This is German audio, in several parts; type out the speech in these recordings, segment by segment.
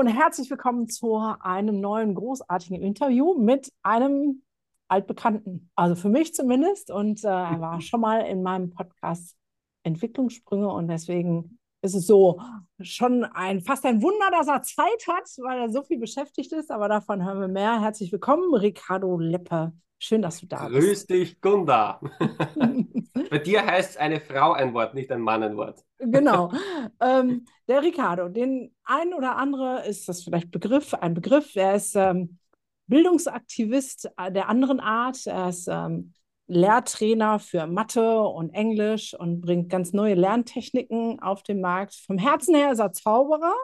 Hallo und herzlich willkommen zu einem neuen großartigen Interview mit einem altbekannten, also für mich zumindest. Und äh, er war schon mal in meinem Podcast Entwicklungssprünge und deswegen ist es so schon ein fast ein Wunder, dass er Zeit hat, weil er so viel beschäftigt ist. Aber davon hören wir mehr. Herzlich willkommen, Ricardo Leppe. Schön, dass du da Grüß bist. Grüß dich, Gunda. Bei dir heißt eine Frau ein Wort, nicht ein Mann ein Wort. Genau. Ähm, der Ricardo, den ein oder andere ist das vielleicht Begriff, ein Begriff. Er ist ähm, Bildungsaktivist der anderen Art. Er ist ähm, Lehrtrainer für Mathe und Englisch und bringt ganz neue Lerntechniken auf den Markt. Vom Herzen her ist er Zauberer.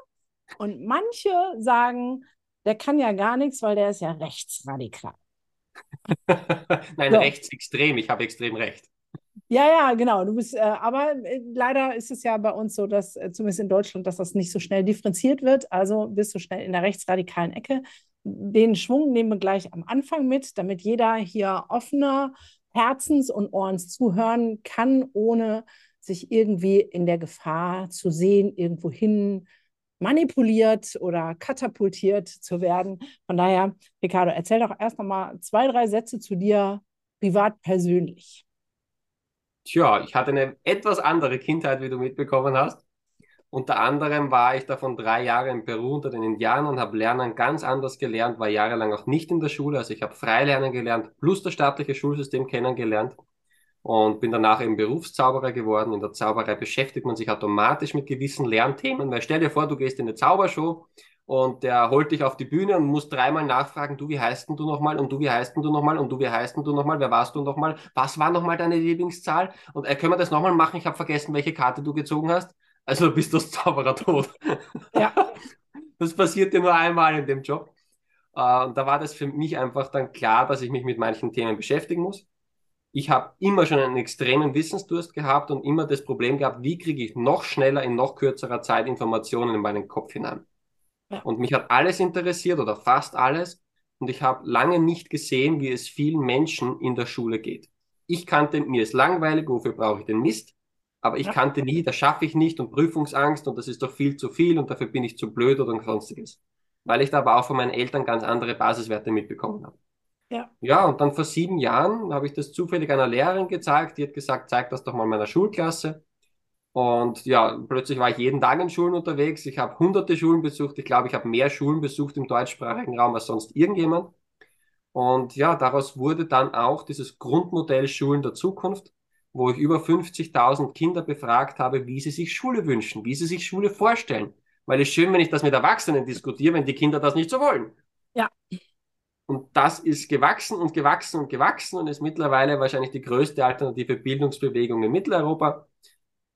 Und manche sagen, der kann ja gar nichts, weil der ist ja rechtsradikal. Nein, so. rechtsextrem. Ich habe extrem recht. Ja, ja, genau. Du bist, äh, aber äh, leider ist es ja bei uns so, dass äh, zumindest in Deutschland, dass das nicht so schnell differenziert wird. Also bist du schnell in der rechtsradikalen Ecke. Den Schwung nehmen wir gleich am Anfang mit, damit jeder hier offener Herzens und Ohrens zuhören kann, ohne sich irgendwie in der Gefahr zu sehen, irgendwo hin manipuliert oder katapultiert zu werden. Von daher, Ricardo, erzähl doch erst noch mal zwei, drei Sätze zu dir privat persönlich. Tja, ich hatte eine etwas andere Kindheit, wie du mitbekommen hast. Unter anderem war ich davon drei Jahre in Peru unter den Indianern und habe Lernen ganz anders gelernt, war jahrelang auch nicht in der Schule. Also ich habe Freilernen gelernt, plus das staatliche Schulsystem kennengelernt und bin danach eben Berufszauberer geworden. In der Zauberei beschäftigt man sich automatisch mit gewissen Lernthemen, weil stell dir vor, du gehst in eine Zaubershow und der holt dich auf die Bühne und muss dreimal nachfragen, du, wie heißt denn du nochmal? Und du, wie heißt denn du nochmal? Und du, wie heißt denn du nochmal? Wer warst du nochmal? Was war nochmal deine Lieblingszahl? Und äh, können wir das nochmal machen? Ich habe vergessen, welche Karte du gezogen hast. Also du bist das Zauberer tot. Ja. Das passiert dir nur einmal in dem Job. Äh, und da war das für mich einfach dann klar, dass ich mich mit manchen Themen beschäftigen muss ich habe immer schon einen extremen Wissensdurst gehabt und immer das Problem gehabt, wie kriege ich noch schneller in noch kürzerer Zeit Informationen in meinen Kopf hinein. Und mich hat alles interessiert oder fast alles und ich habe lange nicht gesehen, wie es vielen Menschen in der Schule geht. Ich kannte, mir ist langweilig, wofür brauche ich den Mist? Aber ich kannte nie, das schaffe ich nicht und Prüfungsangst und das ist doch viel zu viel und dafür bin ich zu blöd oder sonstiges. Weil ich da aber auch von meinen Eltern ganz andere Basiswerte mitbekommen habe. Ja. Ja, und dann vor sieben Jahren habe ich das zufällig einer Lehrerin gezeigt. Die hat gesagt, zeig das doch mal meiner Schulklasse. Und ja, plötzlich war ich jeden Tag in Schulen unterwegs. Ich habe hunderte Schulen besucht. Ich glaube, ich habe mehr Schulen besucht im deutschsprachigen Raum als sonst irgendjemand. Und ja, daraus wurde dann auch dieses Grundmodell Schulen der Zukunft, wo ich über 50.000 Kinder befragt habe, wie sie sich Schule wünschen, wie sie sich Schule vorstellen. Weil es ist schön, wenn ich das mit Erwachsenen diskutiere, wenn die Kinder das nicht so wollen. Ja. Und das ist gewachsen und gewachsen und gewachsen und ist mittlerweile wahrscheinlich die größte alternative Bildungsbewegung in Mitteleuropa.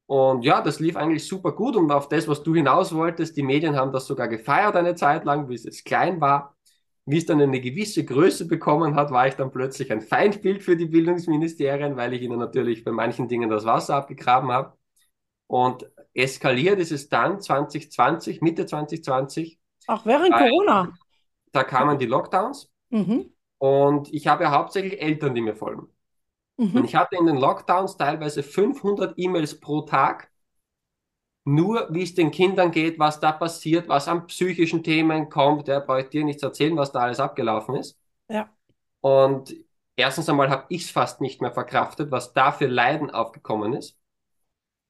Und ja, das lief eigentlich super gut und auf das, was du hinaus wolltest, die Medien haben das sogar gefeiert eine Zeit lang, wie es klein war. Wie es dann eine gewisse Größe bekommen hat, war ich dann plötzlich ein Feindbild für die Bildungsministerien, weil ich ihnen natürlich bei manchen Dingen das Wasser abgegraben habe. Und eskaliert ist es dann 2020, Mitte 2020. Auch während Corona. Da kamen die Lockdowns Mhm. Und ich habe ja hauptsächlich Eltern, die mir folgen. Mhm. Und ich hatte in den Lockdowns teilweise 500 E-Mails pro Tag, nur wie es den Kindern geht, was da passiert, was an psychischen Themen kommt. Der brauche ich dir nichts erzählen, was da alles abgelaufen ist. Ja. Und erstens einmal habe ich es fast nicht mehr verkraftet, was da für Leiden aufgekommen ist.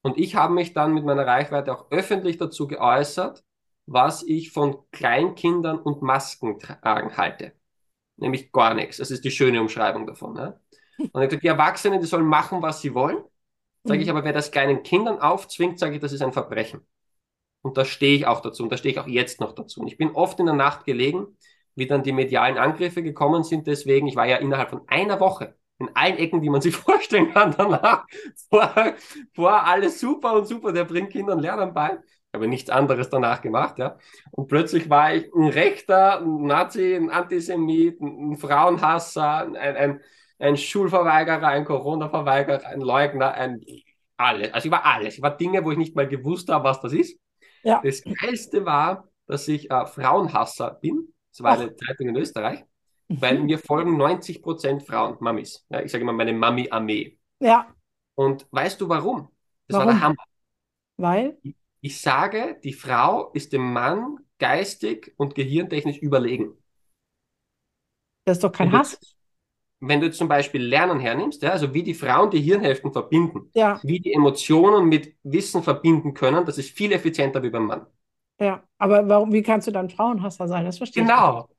Und ich habe mich dann mit meiner Reichweite auch öffentlich dazu geäußert, was ich von Kleinkindern und Masken tragen halte nämlich gar nichts. Das ist die schöne Umschreibung davon. Ja? Und ich gesagt, die Erwachsenen, die sollen machen, was sie wollen. Sage mhm. ich aber, wer das kleinen Kindern aufzwingt, sage ich, das ist ein Verbrechen. Und da stehe ich auch dazu und da stehe ich auch jetzt noch dazu. Und ich bin oft in der Nacht gelegen, wie dann die medialen Angriffe gekommen sind. Deswegen, ich war ja innerhalb von einer Woche in allen Ecken, die man sich vorstellen kann danach. Vor, vor alles super und super, der bringt Kindern Lernen bei. Habe nichts anderes danach gemacht, ja. Und plötzlich war ich ein Rechter, ein Nazi, ein Antisemit, ein Frauenhasser, ein, ein, ein Schulverweigerer, ein Corona-Verweigerer, ein Leugner, ein alles. Also ich war alles. Ich war Dinge, wo ich nicht mal gewusst habe, was das ist. Ja. Das Geilste war, dass ich äh, Frauenhasser bin. Das war Ach. eine Zeitung in Österreich. Mhm. Weil mir folgen 90 Prozent Frauen, Mamis. Ja, ich sage immer meine Mami-Armee. Ja. Und weißt du warum? Das warum? war der Hammer. Weil? Ich sage, die Frau ist dem Mann geistig und gehirntechnisch überlegen. Das ist doch kein Hass. wenn du jetzt zum Beispiel Lernen hernimmst, ja, also wie die Frauen die Hirnhälften verbinden, ja. wie die Emotionen mit Wissen verbinden können, das ist viel effizienter wie beim Mann. Ja, aber warum, wie kannst du dann Frauenhasser sein? Das verstehe genau. ich. Genau.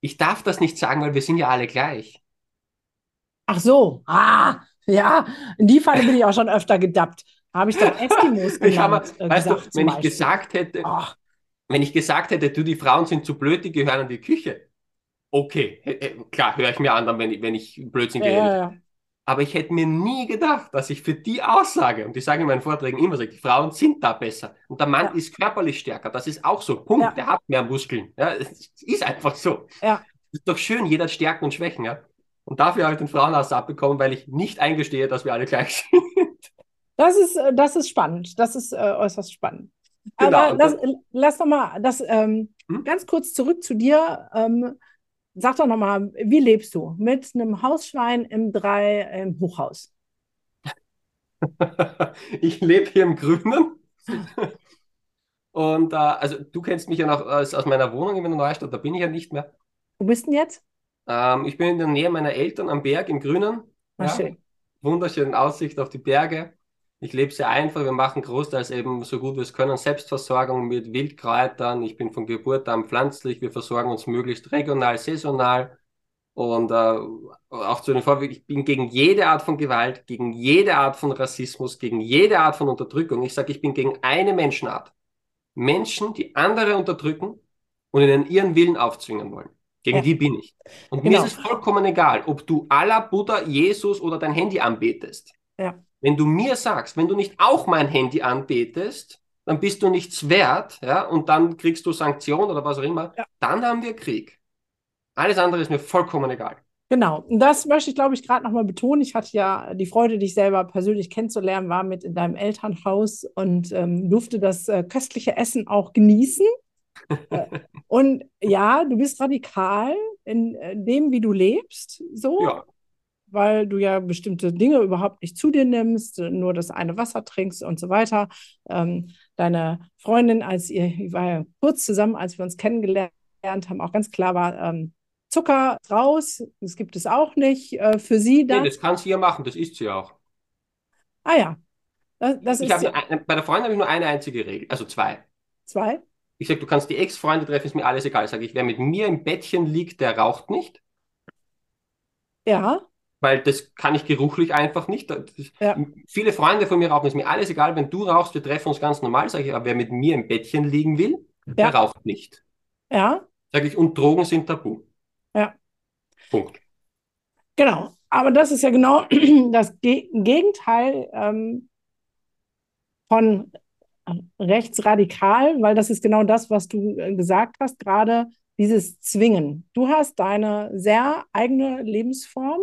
Ich darf das nicht sagen, weil wir sind ja alle gleich. Ach so, ah, ja, in die Falle bin ich auch schon öfter gedappt. Habe ich doch Eskimos genannt, ich habe, äh, weißt gesagt, du, wenn ich gesagt hätte, oh. wenn ich gesagt hätte, du, die Frauen sind zu blöd, die gehören in die Küche. Okay, klar, höre ich mir an, wenn ich, wenn ich Blödsinn geredet ja, ja. Aber ich hätte mir nie gedacht, dass ich für die Aussage, und die sagen in meinen Vorträgen immer die Frauen sind da besser. Und der Mann ja. ist körperlich stärker. Das ist auch so. Punkt. Der hat mehr Muskeln. Ja, es ist einfach so. Ja. ist doch schön, jeder hat Stärken und Schwächen. Ja? Und dafür habe ich den Frauenhass abbekommen, weil ich nicht eingestehe, dass wir alle gleich sind. Das ist, äh, das ist spannend. Das ist äh, äußerst spannend. Genau. Aber lass, lass doch mal das ähm, hm? ganz kurz zurück zu dir. Ähm, sag doch noch mal, wie lebst du mit einem Hausschwein im drei im Hochhaus? ich lebe hier im Grünen. Und äh, also du kennst mich ja noch aus, aus meiner Wohnung in der Neustadt, da bin ich ja nicht mehr. Wo bist du denn jetzt? Ähm, ich bin in der Nähe meiner Eltern am Berg im Grünen. Ah, ja. Schön. Wunderschöne Aussicht auf die Berge. Ich lebe sehr einfach. Wir machen großteils eben so gut wir es können Selbstversorgung mit Wildkräutern. Ich bin von Geburt an pflanzlich. Wir versorgen uns möglichst regional, saisonal. Und äh, auch zu den Vorwürfen, ich bin gegen jede Art von Gewalt, gegen jede Art von Rassismus, gegen jede Art von Unterdrückung. Ich sage, ich bin gegen eine Menschenart. Menschen, die andere unterdrücken und ihnen ihren Willen aufzwingen wollen. Gegen ja. die bin ich. Und genau. mir ist es vollkommen egal, ob du Allah, Buddha, Jesus oder dein Handy anbetest. Ja. Wenn du mir sagst, wenn du nicht auch mein Handy anbetest, dann bist du nichts wert, ja, und dann kriegst du Sanktionen oder was auch immer, ja. dann haben wir Krieg. Alles andere ist mir vollkommen egal. Genau, und das möchte ich, glaube ich, gerade nochmal betonen. Ich hatte ja die Freude, dich selber persönlich kennenzulernen, war mit in deinem Elternhaus und ähm, durfte das äh, köstliche Essen auch genießen. äh, und ja, du bist radikal in äh, dem, wie du lebst, so. Ja weil du ja bestimmte Dinge überhaupt nicht zu dir nimmst, nur das eine Wasser trinkst und so weiter. Ähm, deine Freundin, als ihr, ich war ja kurz zusammen, als wir uns kennengelernt haben, auch ganz klar war, ähm, Zucker raus, das gibt es auch nicht äh, für sie. Dann. Nee, das kann sie ja machen, das isst sie auch. Ah ja. Das, das ich ist eine, bei der Freundin habe ich nur eine einzige Regel, also zwei. Zwei? Ich sage, du kannst die Ex-Freunde treffen, ist mir alles egal. Sage ich, wer mit mir im Bettchen liegt, der raucht nicht. Ja weil das kann ich geruchlich einfach nicht. Ja. Viele Freunde von mir rauchen, ist mir alles egal, wenn du rauchst, wir treffen uns ganz normal, sage ich, aber wer mit mir im Bettchen liegen will, ja. der raucht nicht. Ja. Sage ich, und Drogen sind tabu. Ja. Punkt. Genau. Aber das ist ja genau das Ge Gegenteil ähm, von rechtsradikal, weil das ist genau das, was du äh, gesagt hast, gerade dieses Zwingen. Du hast deine sehr eigene Lebensform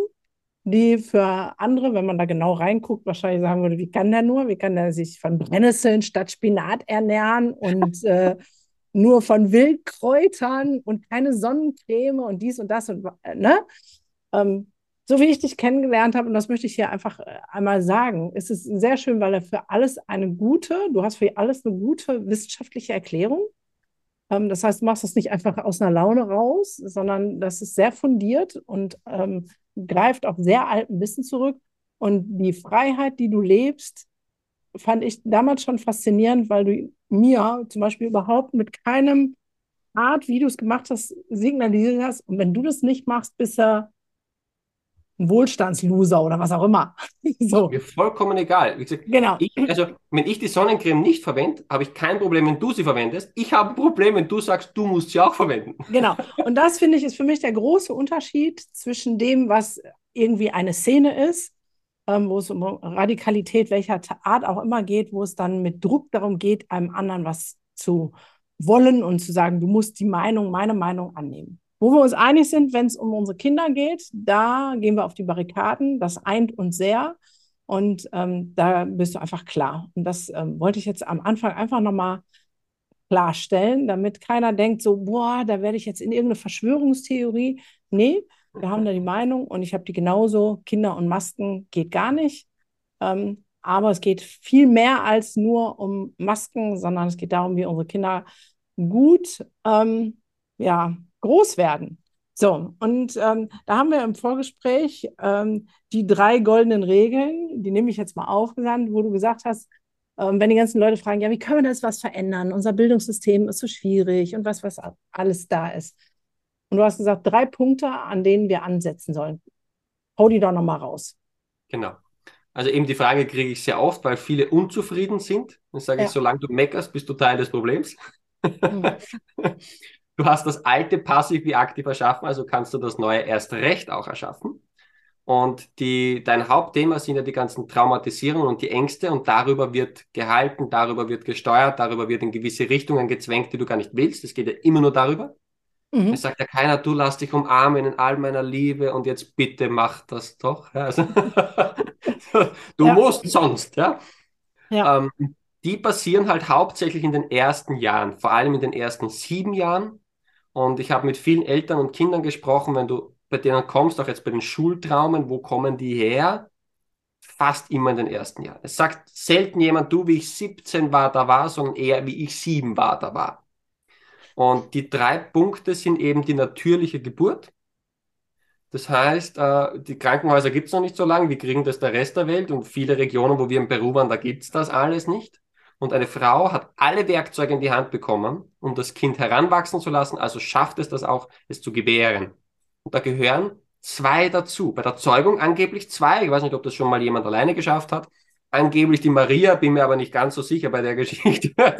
die für andere, wenn man da genau reinguckt, wahrscheinlich sagen würde, wie kann der nur? Wie kann der sich von Brennnesseln statt Spinat ernähren und äh, nur von Wildkräutern und keine Sonnencreme und dies und das und äh, ne? Ähm, so wie ich dich kennengelernt habe, und das möchte ich hier einfach äh, einmal sagen, ist es sehr schön, weil er für alles eine gute, du hast für alles eine gute wissenschaftliche Erklärung. Ähm, das heißt, du machst das nicht einfach aus einer Laune raus, sondern das ist sehr fundiert und ähm, greift auf sehr alten Wissen zurück. Und die Freiheit, die du lebst, fand ich damals schon faszinierend, weil du mir zum Beispiel überhaupt mit keinem Art, wie du es gemacht hast, signalisiert hast. Und wenn du das nicht machst, bist du ein Wohlstandsloser oder was auch immer. so. Mir vollkommen egal. Gesagt, genau. Ich, also, wenn ich die Sonnencreme nicht verwende, habe ich kein Problem, wenn du sie verwendest. Ich habe ein Problem, wenn du sagst, du musst sie auch verwenden. Genau. Und das finde ich ist für mich der große Unterschied zwischen dem, was irgendwie eine Szene ist ähm, wo es um Radikalität welcher Art auch immer geht, wo es dann mit Druck darum geht, einem anderen was zu wollen und zu sagen, du musst die Meinung, meine Meinung annehmen. Wo wir uns einig sind, wenn es um unsere Kinder geht, da gehen wir auf die Barrikaden. Das eint uns sehr. Und ähm, da bist du einfach klar. Und das ähm, wollte ich jetzt am Anfang einfach nochmal klarstellen, damit keiner denkt, so, boah, da werde ich jetzt in irgendeine Verschwörungstheorie. Nee, wir haben da die Meinung und ich habe die genauso. Kinder und Masken geht gar nicht. Ähm, aber es geht viel mehr als nur um Masken, sondern es geht darum, wie unsere Kinder gut ähm, ja, groß werden. So, und ähm, da haben wir im Vorgespräch ähm, die drei goldenen Regeln, die nehme ich jetzt mal aufgesandt, wo du gesagt hast, ähm, wenn die ganzen Leute fragen, ja, wie können wir das was verändern? Unser Bildungssystem ist so schwierig und was, was alles da ist. Und du hast gesagt, drei Punkte, an denen wir ansetzen sollen. Hau die doch nochmal raus. Genau. Also eben die Frage kriege ich sehr oft, weil viele unzufrieden sind. Dann sage ja. ich, solange du meckerst, bist du Teil des Problems. Mhm. Du hast das alte passiv wie aktiv erschaffen, also kannst du das neue erst recht auch erschaffen. Und die, dein Hauptthema sind ja die ganzen Traumatisierungen und die Ängste und darüber wird gehalten, darüber wird gesteuert, darüber wird in gewisse Richtungen gezwängt, die du gar nicht willst. Es geht ja immer nur darüber. Mhm. Es sagt ja keiner, du lass dich umarmen in all meiner Liebe und jetzt bitte mach das doch. Ja, also du ja. musst sonst, ja. ja. Ähm, die passieren halt hauptsächlich in den ersten Jahren, vor allem in den ersten sieben Jahren. Und ich habe mit vielen Eltern und Kindern gesprochen, wenn du bei denen kommst, auch jetzt bei den Schultraumen, wo kommen die her? Fast immer in den ersten Jahren. Es sagt selten jemand, du, wie ich 17 war, da war, sondern eher, wie ich 7 war, da war. Und die drei Punkte sind eben die natürliche Geburt. Das heißt, äh, die Krankenhäuser gibt es noch nicht so lange, wir kriegen das der Rest der Welt und viele Regionen, wo wir in Peru waren, da gibt es das alles nicht. Und eine Frau hat alle Werkzeuge in die Hand bekommen, um das Kind heranwachsen zu lassen, also schafft es das auch, es zu gebären. Und da gehören zwei dazu. Bei der Zeugung angeblich zwei. Ich weiß nicht, ob das schon mal jemand alleine geschafft hat. Angeblich die Maria, bin mir aber nicht ganz so sicher bei der Geschichte.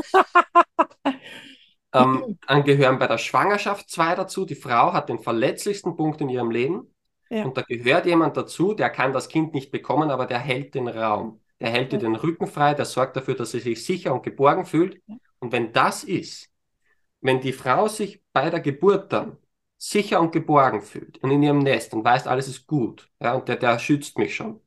ähm, dann gehören bei der Schwangerschaft zwei dazu. Die Frau hat den verletzlichsten Punkt in ihrem Leben. Ja. Und da gehört jemand dazu, der kann das Kind nicht bekommen, aber der hält den Raum. Der hält dir den Rücken frei, der sorgt dafür, dass sie sich sicher und geborgen fühlt. Und wenn das ist, wenn die Frau sich bei der Geburt dann sicher und geborgen fühlt und in ihrem Nest und weiß, alles ist gut, ja, und der, der schützt mich schon,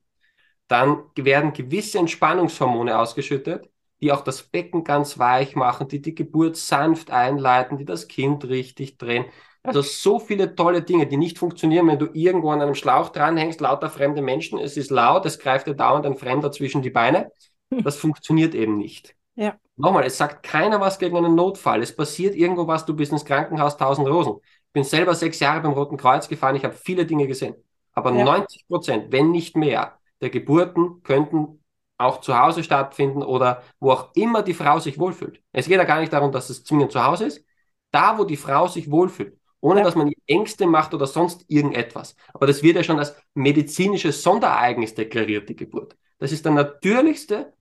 dann werden gewisse Entspannungshormone ausgeschüttet, die auch das Becken ganz weich machen, die die Geburt sanft einleiten, die das Kind richtig drehen. Also so viele tolle Dinge, die nicht funktionieren, wenn du irgendwo an einem Schlauch dranhängst, lauter fremde Menschen, es ist laut, es greift dir dauernd ein Fremder zwischen die Beine. Das funktioniert eben nicht. Ja. Nochmal, es sagt keiner was gegen einen Notfall. Es passiert irgendwo was, du bist ins Krankenhaus, tausend Rosen. Ich bin selber sechs Jahre beim Roten Kreuz gefahren, ich habe viele Dinge gesehen. Aber ja. 90 Prozent, wenn nicht mehr, der Geburten könnten auch zu Hause stattfinden oder wo auch immer die Frau sich wohlfühlt. Es geht ja gar nicht darum, dass es zwingend zu Hause ist. Da, wo die Frau sich wohlfühlt, ohne ja. dass man Ängste macht oder sonst irgendetwas. Aber das wird ja schon als medizinisches Sonderereignis deklariert, die Geburt. Das ist der natürlichste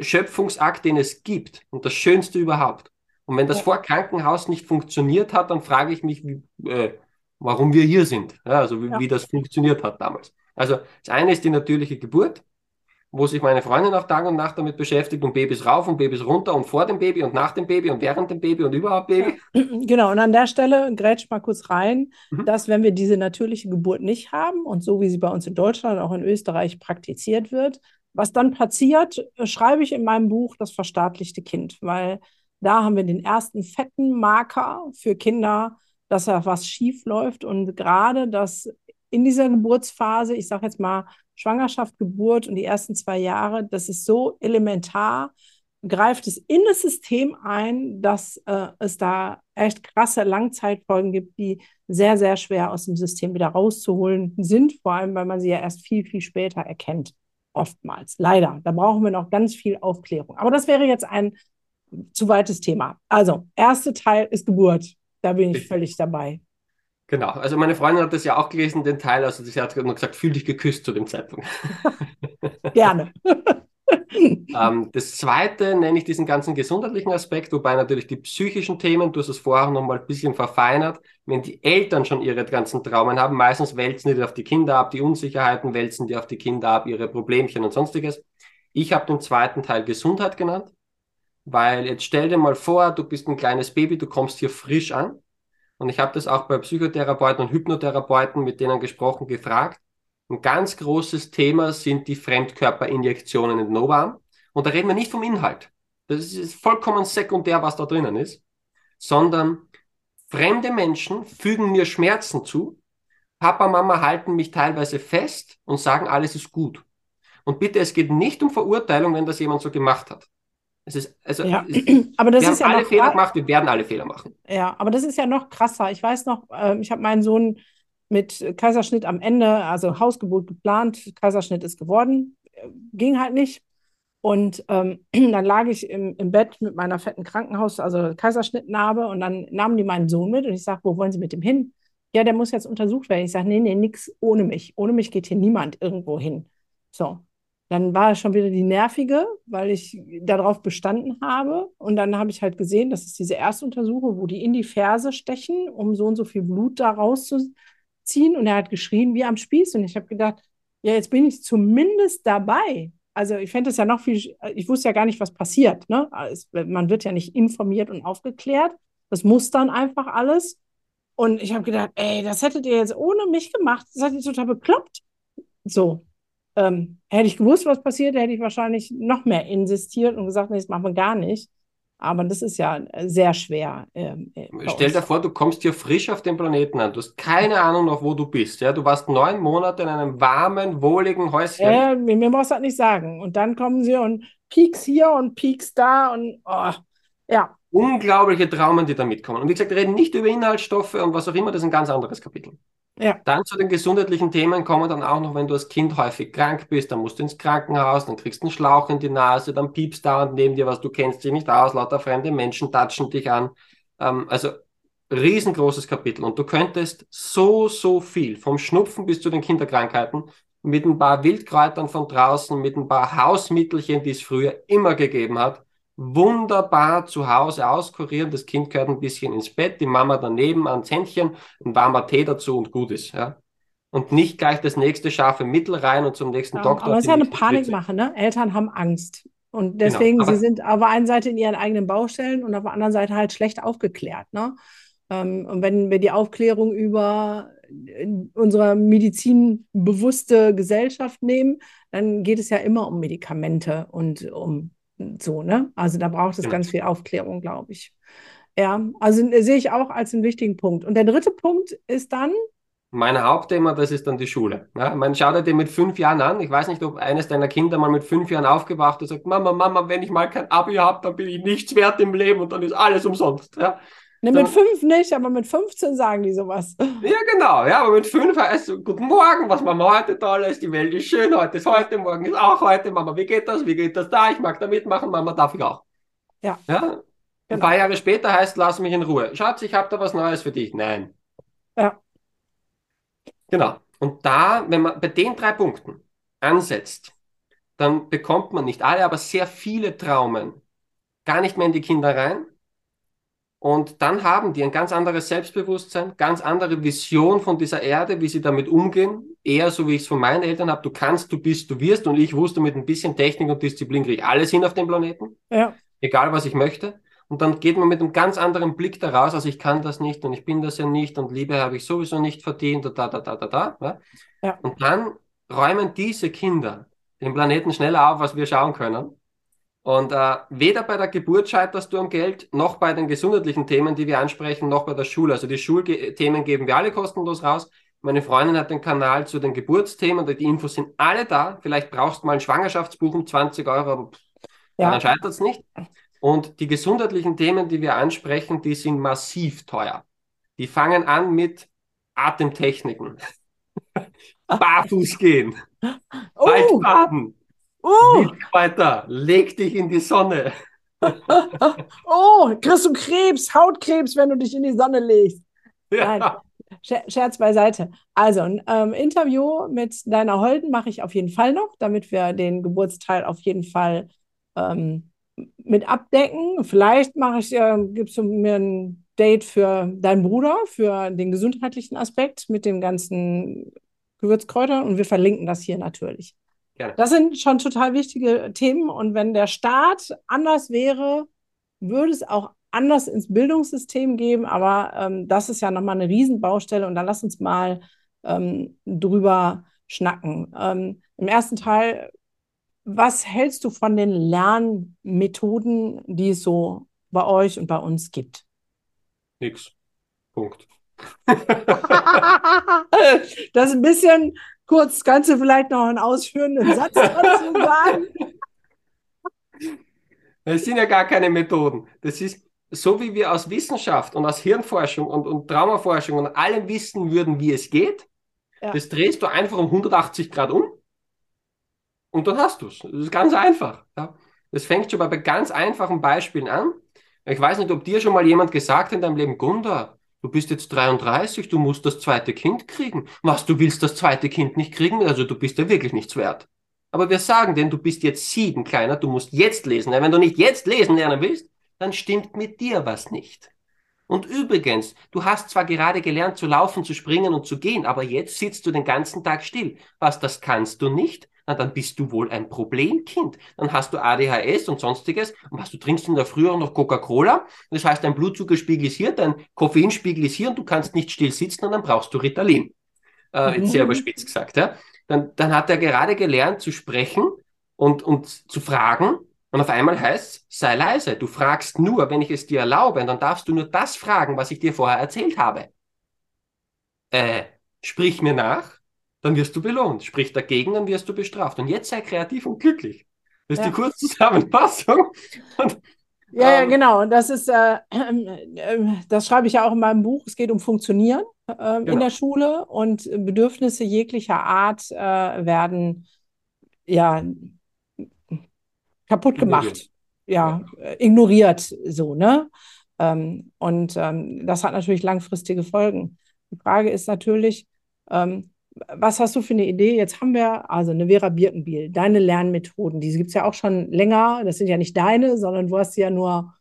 Schöpfungsakt, den es gibt und das Schönste überhaupt. Und wenn das ja. vor Krankenhaus nicht funktioniert hat, dann frage ich mich, wie, äh, warum wir hier sind. Ja, also wie, wie das funktioniert hat damals. Also das eine ist die natürliche Geburt, wo sich meine Freundin auch Tag und Nacht damit beschäftigt und Babys rauf und Babys runter und vor dem Baby und nach dem Baby und während dem Baby und überhaupt Baby. Genau, und an der Stelle grätsch mal kurz rein, mhm. dass wenn wir diese natürliche Geburt nicht haben und so wie sie bei uns in Deutschland und auch in Österreich praktiziert wird, was dann passiert, schreibe ich in meinem Buch das verstaatlichte Kind, weil da haben wir den ersten fetten Marker für Kinder, dass da was schief läuft. Und gerade das in dieser Geburtsphase, ich sage jetzt mal Schwangerschaft, Geburt und die ersten zwei Jahre, das ist so elementar, greift es in das System ein, dass äh, es da echt krasse Langzeitfolgen gibt, die sehr, sehr schwer aus dem System wieder rauszuholen sind, vor allem weil man sie ja erst viel, viel später erkennt. Oftmals, leider. Da brauchen wir noch ganz viel Aufklärung. Aber das wäre jetzt ein zu weites Thema. Also, erster Teil ist Geburt. Da bin ich völlig dabei. Genau, also meine Freundin hat das ja auch gelesen, den Teil, also sie hat nur gesagt, fühl dich geküsst zu dem Zeitpunkt. Gerne. ähm, das zweite nenne ich diesen ganzen gesundheitlichen Aspekt, wobei natürlich die psychischen Themen, du hast es vorher noch mal ein bisschen verfeinert, wenn die Eltern schon ihre ganzen Traumen haben, meistens wälzen die auf die Kinder ab, die Unsicherheiten wälzen die auf die Kinder ab, ihre Problemchen und sonstiges. Ich habe den zweiten Teil Gesundheit genannt, weil jetzt stell dir mal vor, du bist ein kleines Baby, du kommst hier frisch an. Und ich habe das auch bei Psychotherapeuten und Hypnotherapeuten mit denen gesprochen, gefragt. Ein ganz großes Thema sind die Fremdkörperinjektionen in den Oberarm. Und da reden wir nicht vom Inhalt. Das ist vollkommen sekundär, was da drinnen ist, sondern fremde Menschen fügen mir Schmerzen zu. Papa, Mama halten mich teilweise fest und sagen, alles ist gut. Und bitte, es geht nicht um Verurteilung, wenn das jemand so gemacht hat. Es ist, also, Ja, es, aber das wir ist haben ja alle Fehler gemacht, wir werden alle Fehler machen. Ja, aber das ist ja noch krasser. Ich weiß noch, ähm, ich habe meinen Sohn mit Kaiserschnitt am Ende, also Hausgeburt geplant, Kaiserschnitt ist geworden, äh, ging halt nicht. Und ähm, dann lag ich im, im Bett mit meiner fetten Krankenhaus, also Kaiserschnittnarbe, und dann nahmen die meinen Sohn mit und ich sage, wo wollen Sie mit dem hin? Ja, der muss jetzt untersucht werden. Ich sage, nee, nee, nix ohne mich. Ohne mich geht hier niemand irgendwo hin. So. Dann war schon wieder die nervige, weil ich darauf bestanden habe. Und dann habe ich halt gesehen, das ist diese Erstuntersuchung, wo die in die Ferse stechen, um so und so viel Blut da rauszuziehen. Und er hat geschrien wie am Spieß. Und ich habe gedacht, ja, jetzt bin ich zumindest dabei. Also ich fände es ja noch viel, ich wusste ja gar nicht, was passiert. Ne? Man wird ja nicht informiert und aufgeklärt. Das muss dann einfach alles. Und ich habe gedacht, ey, das hättet ihr jetzt ohne mich gemacht. Das seid ihr total bekloppt. So. Ähm, hätte ich gewusst, was passiert, hätte ich wahrscheinlich noch mehr insistiert und gesagt, nee, das machen wir gar nicht. Aber das ist ja äh, sehr schwer. Ähm, äh, Stell dir vor, du kommst hier frisch auf den Planeten an. Du hast keine Ahnung noch, wo du bist. Ja? Du warst neun Monate in einem warmen, wohligen Häuschen. Ja, mir, mir brauchst du das nicht sagen. Und dann kommen sie und Peaks hier und Peaks da und oh, ja, Unglaubliche Traumen, die da mitkommen. Und wie gesagt, wir reden nicht über Inhaltsstoffe und was auch immer, das ist ein ganz anderes Kapitel. Ja, Dann zu den gesundheitlichen Themen kommen dann auch noch, wenn du als Kind häufig krank bist, dann musst du ins Krankenhaus, dann kriegst du einen Schlauch in die Nase, dann piepst da und neben dir was, du kennst dich nicht aus, lauter fremde Menschen tatschen dich an. Ähm, also riesengroßes Kapitel. Und du könntest so, so viel, vom Schnupfen bis zu den Kinderkrankheiten, mit ein paar Wildkräutern von draußen, mit ein paar Hausmittelchen, die es früher immer gegeben hat, wunderbar zu Hause auskurieren. Das Kind gehört ein bisschen ins Bett, die Mama daneben ans Händchen, ein warmer Tee dazu und gut ist. Ja? Und nicht gleich das nächste scharfe Mittel rein und zum nächsten ja. Doktor. Aber es ist ja eine. Panikmache, ne? Eltern haben Angst. Und deswegen, Genau, sie sind auf der einen Seite in ihren eigenen Baustellen und auf der anderen Seite halt schlecht aufgeklärt, ne? Ähm, und wenn wir die Aufklärung über äh, unsere medizinbewusste Gesellschaft nehmen, dann geht es ja immer um Medikamente und um so, ne? Also da braucht es Genau. ganz viel Aufklärung, glaube ich. Ja, also äh, sehe ich auch als einen wichtigen Punkt. Und der dritte Punkt ist dann, Mein Hauptthema, das ist dann die Schule. Ja, man schau dir den mit fünf Jahren an. Ich weiß nicht, ob eines deiner Kinder mal mit fünf Jahren aufgewacht ist und sagt, Mama, Mama, wenn ich mal kein Abi habe, dann bin ich nichts wert im Leben und dann ist alles umsonst. Ja, ne, mit fünf nicht, aber mit 15 sagen die sowas. ja genau. Ja, aber mit fünf heißt so, guten Morgen, was machen wir heute toll ist, die Welt ist schön, heute ist heute, morgen ist auch heute. Mama, wie geht das? Wie geht das da? Ich mag da mitmachen, Mama, darf ich auch. Ja. Ja. Ein Genau. paar Jahre später heißt, lass mich in Ruhe. Schatz, ich habe da was Neues für dich. Nein. Ja. Genau. Und da, wenn man bei den drei Punkten ansetzt, dann bekommt man nicht alle, aber sehr viele Traumen gar nicht mehr in die Kinder rein. Und dann haben die ein ganz anderes Selbstbewusstsein, ganz andere Vision von dieser Erde, wie sie damit umgehen. Eher so, wie ich es von meinen Eltern habe. Du kannst, du bist, du wirst. Und ich wusste, mit ein bisschen Technik und Disziplin kriege ich alles hin auf dem Planeten Ja, egal was ich möchte. Und dann geht man mit einem ganz anderen Blick daraus, also ich kann das nicht und ich bin das ja nicht und Liebe habe ich sowieso nicht verdient und da, da, da, da, da. Ja? Ja. Und dann räumen diese Kinder den Planeten schneller auf, als wir schauen können. Und äh, weder bei der Geburt scheiterst du am Geld, noch bei den gesundheitlichen Themen, die wir ansprechen, noch bei der Schule. Also die Schulthemen geben wir alle kostenlos raus. Meine Freundin hat den Kanal zu den Geburtsthemen, die Infos sind alle da. Vielleicht brauchst du mal ein Schwangerschaftsbuch um 20 Euro, aber ja, dann scheitert es nicht. Und die gesundheitlichen Themen, die wir ansprechen, die sind massiv teuer. Die fangen an mit Atemtechniken, Barfuß gehen, Oh, Waldbaden, oh, weiter, leg dich in die Sonne. oh, kriegst du Krebs, Hautkrebs, wenn du dich in die Sonne legst. Nein, Scherz beiseite. Also, ein ähm, Interview mit deiner Holden mache ich auf jeden Fall noch, damit wir den Geburtsteil auf jeden Fall ähm, mit abdecken. Vielleicht mache ich, äh, gibst du mir ein Date für deinen Bruder, für den gesundheitlichen Aspekt mit den ganzen Gewürzkräutern und wir verlinken das hier natürlich. Gerne. Das sind schon total wichtige Themen und wenn der Staat anders wäre, würde es auch anders ins Bildungssystem geben, aber ähm, das ist ja nochmal eine Riesenbaustelle und dann lass uns mal ähm, drüber schnacken. Ähm, Im ersten Teil, was hältst du von den Lernmethoden, die es so bei euch und bei uns gibt? Nix. Punkt. das ist ein bisschen kurz, kannst du vielleicht noch einen ausführenden Satz dazu sagen? Es sind ja gar keine Methoden. Das ist so, wie wir aus Wissenschaft und aus Hirnforschung und, und Traumaforschung und allem wissen würden, wie es geht. Ja. Das drehst du einfach um 180 Grad um und dann hast du es. Das ist ganz einfach. Ja. Das fängt schon bei ganz einfachen Beispielen an. Ich weiß nicht, ob dir schon mal jemand gesagt hat in deinem Leben, Gunda, du bist jetzt 33, du musst das zweite Kind kriegen. Was, du willst das zweite Kind nicht kriegen? Also du bist ja wirklich nichts wert. Aber wir sagen denn, du bist jetzt sieben, Kleiner, du musst jetzt lesen. Wenn du nicht jetzt lesen lernen willst, dann stimmt mit dir was nicht. Und übrigens, du hast zwar gerade gelernt zu laufen, zu springen und zu gehen, aber jetzt sitzt du den ganzen Tag still. Was, das kannst du nicht? Na, dann bist du wohl ein Problemkind. Dann hast du ADHS und sonstiges. Und was, du trinkst in der Früh auch noch Coca-Cola. Das heißt, dein Blutzuckerspiegel ist hier, dein Koffeinspiegel ist hier und du kannst nicht still sitzen und dann brauchst du Ritalin. Äh, mhm. Sehr überspitzt gesagt, ja dann, dann hat er gerade gelernt zu sprechen und, und zu fragen. Und auf einmal heißt es, sei leise. Du fragst nur, wenn ich es dir erlaube, und dann darfst du nur das fragen, was ich dir vorher erzählt habe. Äh, sprich mir nach, dann wirst du belohnt. Sprich dagegen, dann wirst du bestraft. Und jetzt sei kreativ und glücklich. Das ist ja. die Kurzzusammenfassung. Und ja, ja, ähm, genau. Das ist, äh, äh, das schreibe ich ja auch in meinem Buch. Es geht um Funktionieren äh, genau. in der Schule und Bedürfnisse jeglicher Art äh, werden ja kaputt gemacht, ja, ja, ignoriert, so, ne? Ähm, und ähm, das hat natürlich langfristige Folgen. Die Frage ist natürlich, ähm, was hast du für eine Idee? Jetzt haben wir also eine Vera Birkenbiel, deine Lernmethoden, die gibt es ja auch schon länger. Das sind ja nicht deine, sondern du hast sie ja nur.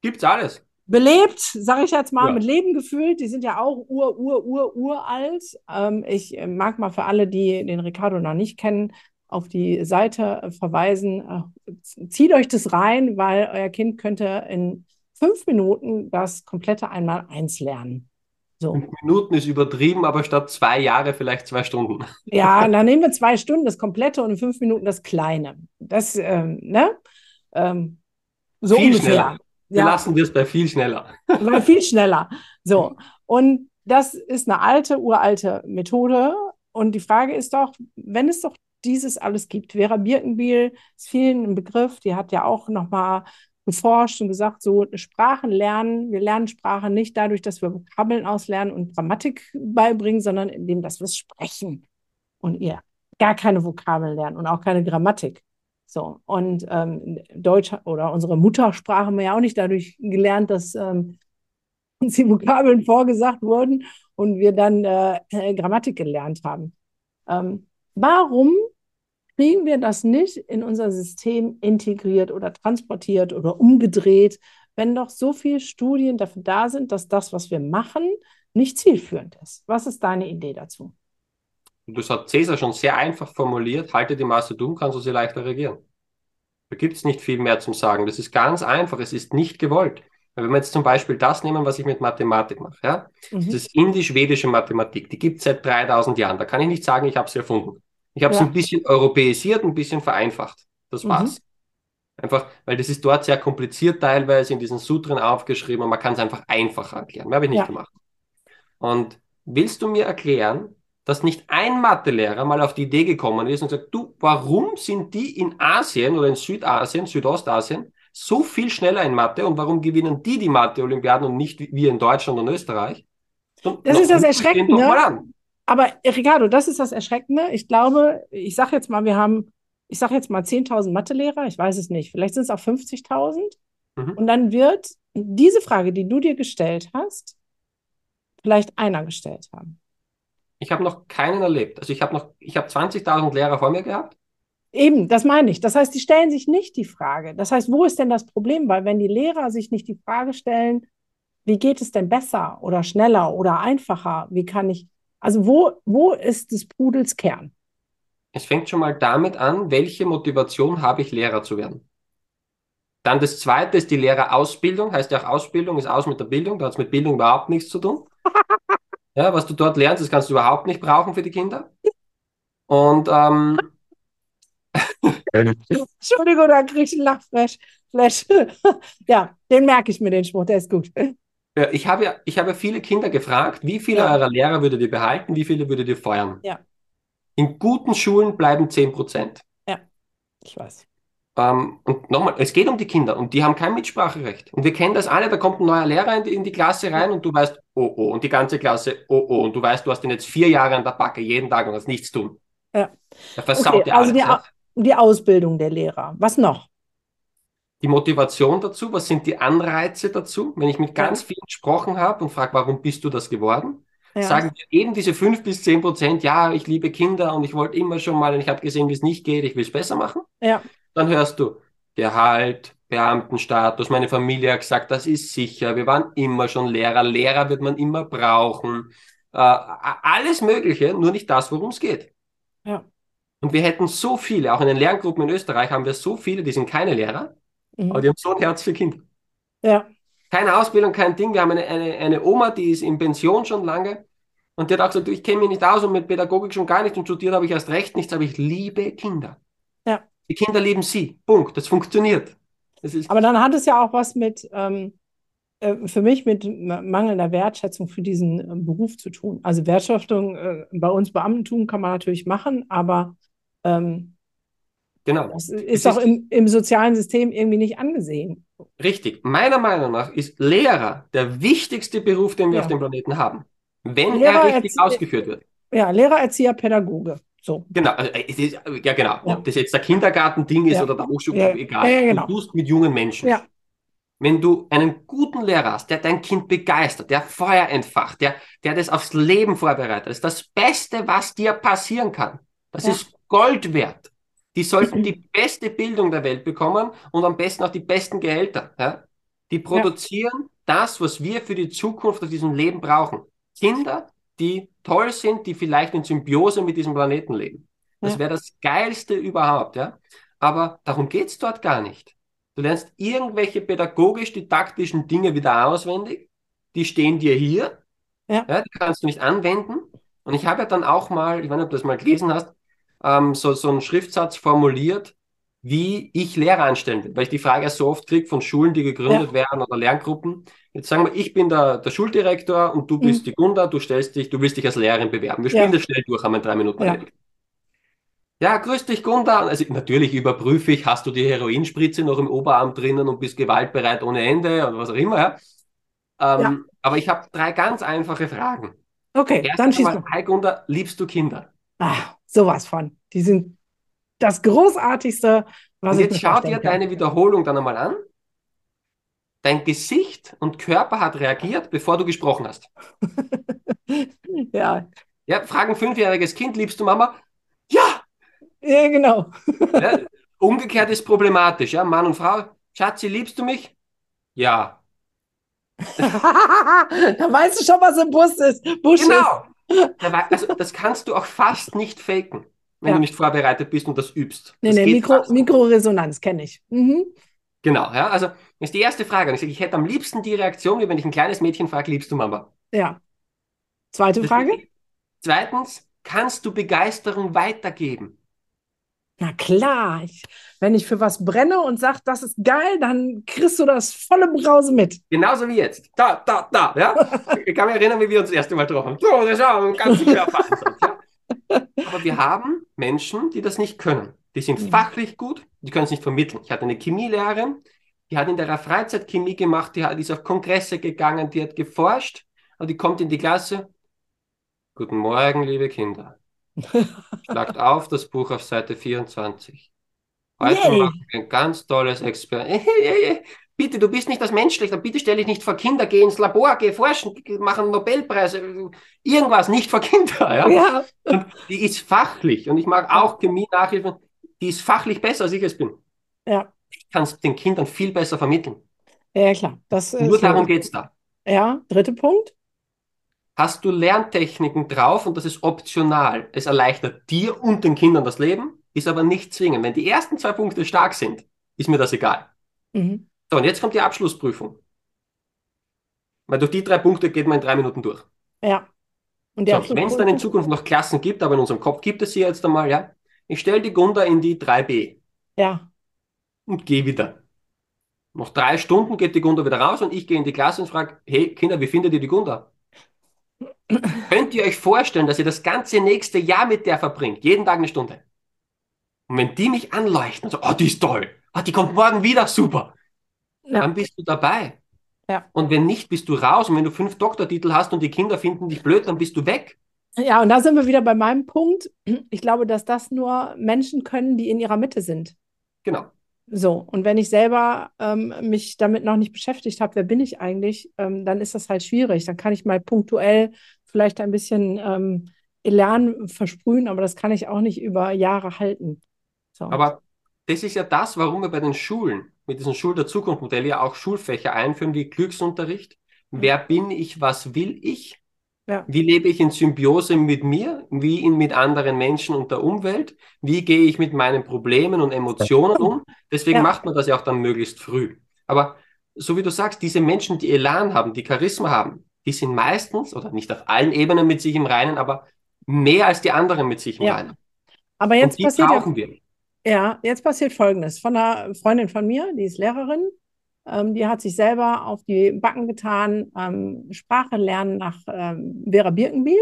Gibt's alles. Belebt, sage ich jetzt mal, ja. mit Leben gefüllt. Die sind ja auch ur, ur, ur, uralt. Ähm, ich äh, mag mal für alle, die den Ricardo noch nicht kennen, auf die Seite verweisen. Äh, zieht euch das rein, weil euer Kind könnte in fünf Minuten das komplette Einmal-Eins lernen. So. Fünf Minuten ist übertrieben, aber statt zwei Jahre vielleicht zwei Stunden. Ja, dann nehmen wir zwei Stunden das Komplette und in fünf Minuten das Kleine. Das, ähm, ne? Ähm, so viel ungefähr. Schneller. Wir ja. lassen wir es bei viel schneller. Bei viel schneller. So. Und das ist eine alte, uralte Methode. Und die Frage ist doch, wenn es doch dieses alles gibt, Vera Birkenbiel ist vielen ein Begriff, die hat ja auch nochmal geforscht und gesagt, so Sprachen lernen, wir lernen Sprache nicht dadurch, dass wir Vokabeln auslernen und Grammatik beibringen, sondern indem, dass wir es sprechen und ihr gar keine Vokabeln lernen und auch keine Grammatik. So, und ähm, Deutsch oder unsere Muttersprache haben wir ja auch nicht dadurch gelernt, dass ähm, uns die Vokabeln vorgesagt wurden und wir dann äh, Grammatik gelernt haben. Ähm, warum kriegen wir das nicht in unser System integriert oder transportiert oder umgedreht, wenn doch so viele Studien dafür da sind, dass das, was wir machen, nicht zielführend ist. Was ist deine Idee dazu? Das hat Cäsar schon sehr einfach formuliert. Halte die Masse dumm, kannst du sie leichter regieren. Da gibt es nicht viel mehr zum Sagen. Das ist ganz einfach. Es ist nicht gewollt. Wenn wir jetzt zum Beispiel das nehmen, was ich mit Mathematik mache, ja? Mhm. das ist indisch-schwedische Mathematik. Die gibt es seit 3000 Jahren. Da kann ich nicht sagen, ich habe sie erfunden. Ich habe es ja. ein bisschen europäisiert, ein bisschen vereinfacht. Das mhm. war's. Mhm. Einfach, weil das ist dort sehr kompliziert teilweise in diesen Sutren aufgeschrieben und man kann es einfach einfacher erklären. Mehr habe ich nicht ja. gemacht. Und willst du mir erklären, dass nicht ein Mathelehrer mal auf die Idee gekommen ist und sagt, du, warum sind die in Asien oder in Südasien, Südostasien so viel schneller in Mathe und warum gewinnen die die Mathe-Olympiaden und nicht wir in Deutschland und Österreich? Und das ist das Erschreckende. Aber Ricardo, das ist das Erschreckende. Ich glaube, ich sage jetzt mal, wir haben, ich sage jetzt mal 10.000 Mathelehrer, ich weiß es nicht, vielleicht sind es auch 50.000. Mhm. Und dann wird diese Frage, die du dir gestellt hast, vielleicht einer gestellt haben. Ich habe noch keinen erlebt. Also ich habe noch, ich habe 20.000 Lehrer vor mir gehabt. Eben, das meine ich. Das heißt, die stellen sich nicht die Frage. Das heißt, wo ist denn das Problem? Weil wenn die Lehrer sich nicht die Frage stellen, wie geht es denn besser oder schneller oder einfacher? Wie kann ich, also wo, wo ist des Pudels Kern? Es fängt schon mal damit an, welche Motivation habe ich, Lehrer zu werden. Dann das zweite ist die Lehrerausbildung, heißt ja auch Ausbildung ist aus mit der Bildung, da hat es mit Bildung überhaupt nichts zu tun. Ja, was du dort lernst, das kannst du überhaupt nicht brauchen für die Kinder. Und ähm, Entschuldigung, da kriege ich einen Lachflash. Flash. ja, den merke ich mir, den Spruch, der ist gut. Ja, ich habe ja, ich habe viele Kinder gefragt, wie viele Ja. eurer Lehrer würdet ihr behalten, wie viele würdet ihr feuern? Ja. In guten Schulen bleiben 10 Prozent. Ich weiß. Ähm, und nochmal, es geht um die Kinder und die haben kein Mitspracherecht. Und wir kennen das alle, da kommt ein neuer Lehrer in die, in die Klasse rein und du weißt, oh oh, und die ganze Klasse, oh oh, und du weißt, du hast ihn jetzt vier Jahre an der Backe, jeden Tag und hast nichts tun. Ja. Er versaut Okay, also alles. die, ja. Au- die Ausbildung der Lehrer. Was noch? Die Motivation dazu, was sind die Anreize dazu? Wenn ich mit ganz vielen gesprochen habe und frage, warum bist du das geworden? Ja. Sagen wir eben diese fünf bis zehn Prozent, ja, ich liebe Kinder und ich wollte immer schon mal und ich habe gesehen, wie es nicht geht, ich will es besser machen. Ja. Dann hörst du Gehalt, Beamtenstatus, meine Familie hat gesagt, das ist sicher, wir waren immer schon Lehrer, Lehrer wird man immer brauchen, äh, alles Mögliche, nur nicht das, worum es geht. Ja. Und wir hätten so viele, auch in den Lerngruppen in Österreich haben wir so viele, die sind keine Lehrer, aber Mhm. die haben so ein Herz für Kinder. Ja. Keine Ausbildung, kein Ding. Wir haben eine, eine, eine Oma, die ist in Pension schon lange. Und die hat auch gesagt, ich kenne mich nicht aus und mit Pädagogik schon gar nicht und studiert habe ich erst recht nichts, aber ich liebe Kinder. Ja. Die Kinder lieben sie. Punkt. Das funktioniert. Das Aber dann hat es ja auch was mit, ähm, äh, für mich mit mangelnder Wertschätzung für diesen ähm, Beruf zu tun. Also Wertschätzung äh, bei uns Beamtentum kann man natürlich machen, aber ähm, genau. das ist auch ist- im, im sozialen System irgendwie nicht angesehen. Richtig. Meiner Meinung nach ist Lehrer der wichtigste Beruf, den wir Ja. auf dem Planeten haben. Wenn Lehrer er richtig erzie- ausgeführt wird. Ja, Lehrer, Erzieher, Pädagoge. So. Genau, also, äh, ist, ja genau. Ob das jetzt der Kindergartending ist Ja. oder der Hochschule, Ja. egal. Ja, genau. Du tust mit jungen Menschen. Wenn du einen guten Lehrer hast, der dein Kind begeistert, der Feuer entfacht, der, der das aufs Leben vorbereitet, das ist das Beste, was dir passieren kann. Das ist Gold wert. Die sollten die beste Bildung der Welt bekommen und am besten auch die besten Gehälter. Ja? Die produzieren das, was wir für die Zukunft auf diesem Leben brauchen. Kinder, die toll sind, die vielleicht in Symbiose mit diesem Planeten leben. Das Ja. wäre das Geilste überhaupt, ja. Aber darum geht's dort gar nicht. Du lernst irgendwelche pädagogisch-didaktischen Dinge wieder auswendig. Die stehen dir hier. Ja. die kannst du nicht anwenden. Und ich habe ja dann auch mal, ich weiß nicht, ob du das mal gelesen hast, ähm, so, so einen Schriftsatz formuliert, wie ich Lehrer anstellen will. Weil ich die Frage ja so oft kriege von Schulen, die gegründet werden oder Lerngruppen. Jetzt sagen wir, ich bin der, der Schuldirektor und du bist die Gunda, du stellst dich, du willst dich als Lehrerin bewerben. Wir spielen Ja. das schnell durch, haben wir in drei Minuten Ja. erledigt. Ja, grüß dich, Gunda. Also natürlich überprüfe ich, hast du die Heroinspritze noch im Oberarm drinnen und bist gewaltbereit ohne Ende oder was auch immer. Ja? Ähm, Ja. Aber ich habe drei ganz einfache Fragen. Okay, Erst dann schieß einmal, du. hi Gunda, liebst du Kinder? Ah, sowas von. Die sind das Großartigste, was Und ich mir jetzt schau dir deine Wiederholung dann einmal an. Dein Gesicht und Körper hat reagiert, bevor du gesprochen hast. Ja, Ja, fragen fünfjähriges Kind, liebst du Mama? Ja! ja, genau. ja. Umgekehrt ist problematisch, ja. Mann und Frau, Schatzi, liebst du mich? Ja. da weißt du schon, was im Bus ist. Busch ist. Genau. Also, das kannst du auch fast nicht faken, wenn Ja. du nicht vorbereitet bist und das übst. Nee, Das nee, Mikro. Mikroresonanz kenne ich. Mhm. Genau, ja. Also, ist die erste Frage. Und ich sage, ich hätte am liebsten die Reaktion, wie wenn ich ein kleines Mädchen frage, liebst du Mama? Ja. Zweite Frage? Zweitens, kannst du Begeisterung weitergeben? Na klar, ich, wenn ich für was brenne und sage, das ist geil, dann kriegst du das volle Brause mit. Genauso wie jetzt. Da, da, da, ja. Ich kann mich erinnern, wie wir uns das erste Mal getroffen haben. So, das war ein ganz Körpereinsatz, ja. Aber wir haben Menschen, die das nicht können. Die sind Ja. fachlich gut, die können es nicht vermitteln. Ich hatte eine Chemielehrerin, die hat in ihrer Freizeit Chemie gemacht, die, hat, die ist auf Kongresse gegangen, die hat geforscht und die kommt in die Klasse. Guten Morgen, liebe Kinder. Schlagt auf das Buch auf Seite 24. Heute Yay. machen wir ein ganz tolles Experiment. Bitte, du bist nicht das Menschliche, bitte stell dich nicht vor Kinder, geh ins Labor, geh forschen, mach einen Nobelpreis, irgendwas, nicht vor Kinder. Ja? ja. Und die ist fachlich und ich mag auch Chemie-Nachhilfen, die ist fachlich besser, als ich es bin. Ja. Ich kann es den Kindern viel besser vermitteln. Ja, klar. Das Nur darum geht es da. Ja, dritter Punkt. Hast du Lerntechniken drauf und das ist optional. Es erleichtert dir und den Kindern das Leben, ist aber nicht zwingend. Wenn die ersten zwei Punkte stark sind, ist mir das egal. Mhm. So, und jetzt kommt die Abschlussprüfung. Weil durch die drei Punkte geht man in drei Minuten durch. Ja. Und so, wenn es dann in Zukunft noch Klassen gibt, aber in unserem Kopf gibt es sie jetzt einmal, ja. Ich stelle die Gunda in die 3b. Ja. Und gehe wieder. Nach drei Stunden geht die Gunda wieder raus und ich gehe in die Klasse und frage, hey Kinder, wie findet ihr die Gunda? Könnt ihr euch vorstellen, dass ihr das ganze nächste Jahr mit der verbringt? Jeden Tag eine Stunde. Und wenn die mich anleuchten und so, oh, die ist toll, oh, die kommt morgen wieder, super ja. dann bist du dabei. Ja. Und wenn nicht, bist du raus. Und wenn du fünf Doktortitel hast und die Kinder finden dich blöd, dann bist du weg. Ja, und da sind wir wieder bei meinem Punkt. Ich glaube, dass das nur Menschen können, die in ihrer Mitte sind. Genau. So, und wenn ich selber ähm, mich damit noch nicht beschäftigt habe, wer bin ich eigentlich, ähm, dann ist das halt schwierig. Dann kann ich mal punktuell vielleicht ein bisschen ähm, Elan versprühen, aber das kann ich auch nicht über Jahre halten. So. Aber das ist ja das, warum wir bei den Schulen mit diesem Schul der Zukunft Modell ja auch Schulfächer einführen wie Glücksunterricht. Wer bin ich? Was will ich? Ja. Wie lebe ich in Symbiose mit mir? Wie in, mit anderen Menschen und der Umwelt? Wie gehe ich mit meinen Problemen und Emotionen um? Deswegen ja. macht man das ja auch dann möglichst früh. Aber so wie du sagst, diese Menschen, die Elan haben, die Charisma haben, die sind meistens oder nicht auf allen Ebenen mit sich im Reinen, aber mehr als die anderen mit sich im ja. Reinen. Aber jetzt und die passiert brauchen ja, wir. Ja, jetzt passiert Folgendes. Von einer Freundin von mir, die ist Lehrerin, ähm, die hat sich selber auf die Backen getan, ähm, Sprache lernen nach ähm, Vera Birkenbiel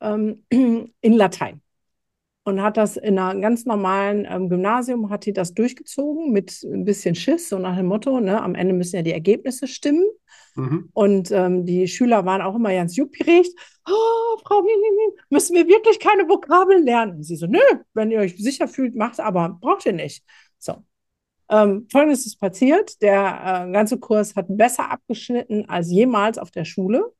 ähm, in Latein. Und hat das in einem ganz normalen ähm, Gymnasium, hat die das durchgezogen mit ein bisschen Schiss, so nach dem Motto, ne, am Ende müssen ja die Ergebnisse stimmen. Mhm. Und ähm, die Schüler waren auch immer ganz juppierig. Oh, Frau, müssen wir wirklich keine Vokabeln lernen? Und sie so, nö, wenn ihr euch sicher fühlt, macht aber braucht ihr nicht. So. Ähm, Folgendes ist passiert: Der äh, ganze Kurs hat besser abgeschnitten als jemals auf der Schule.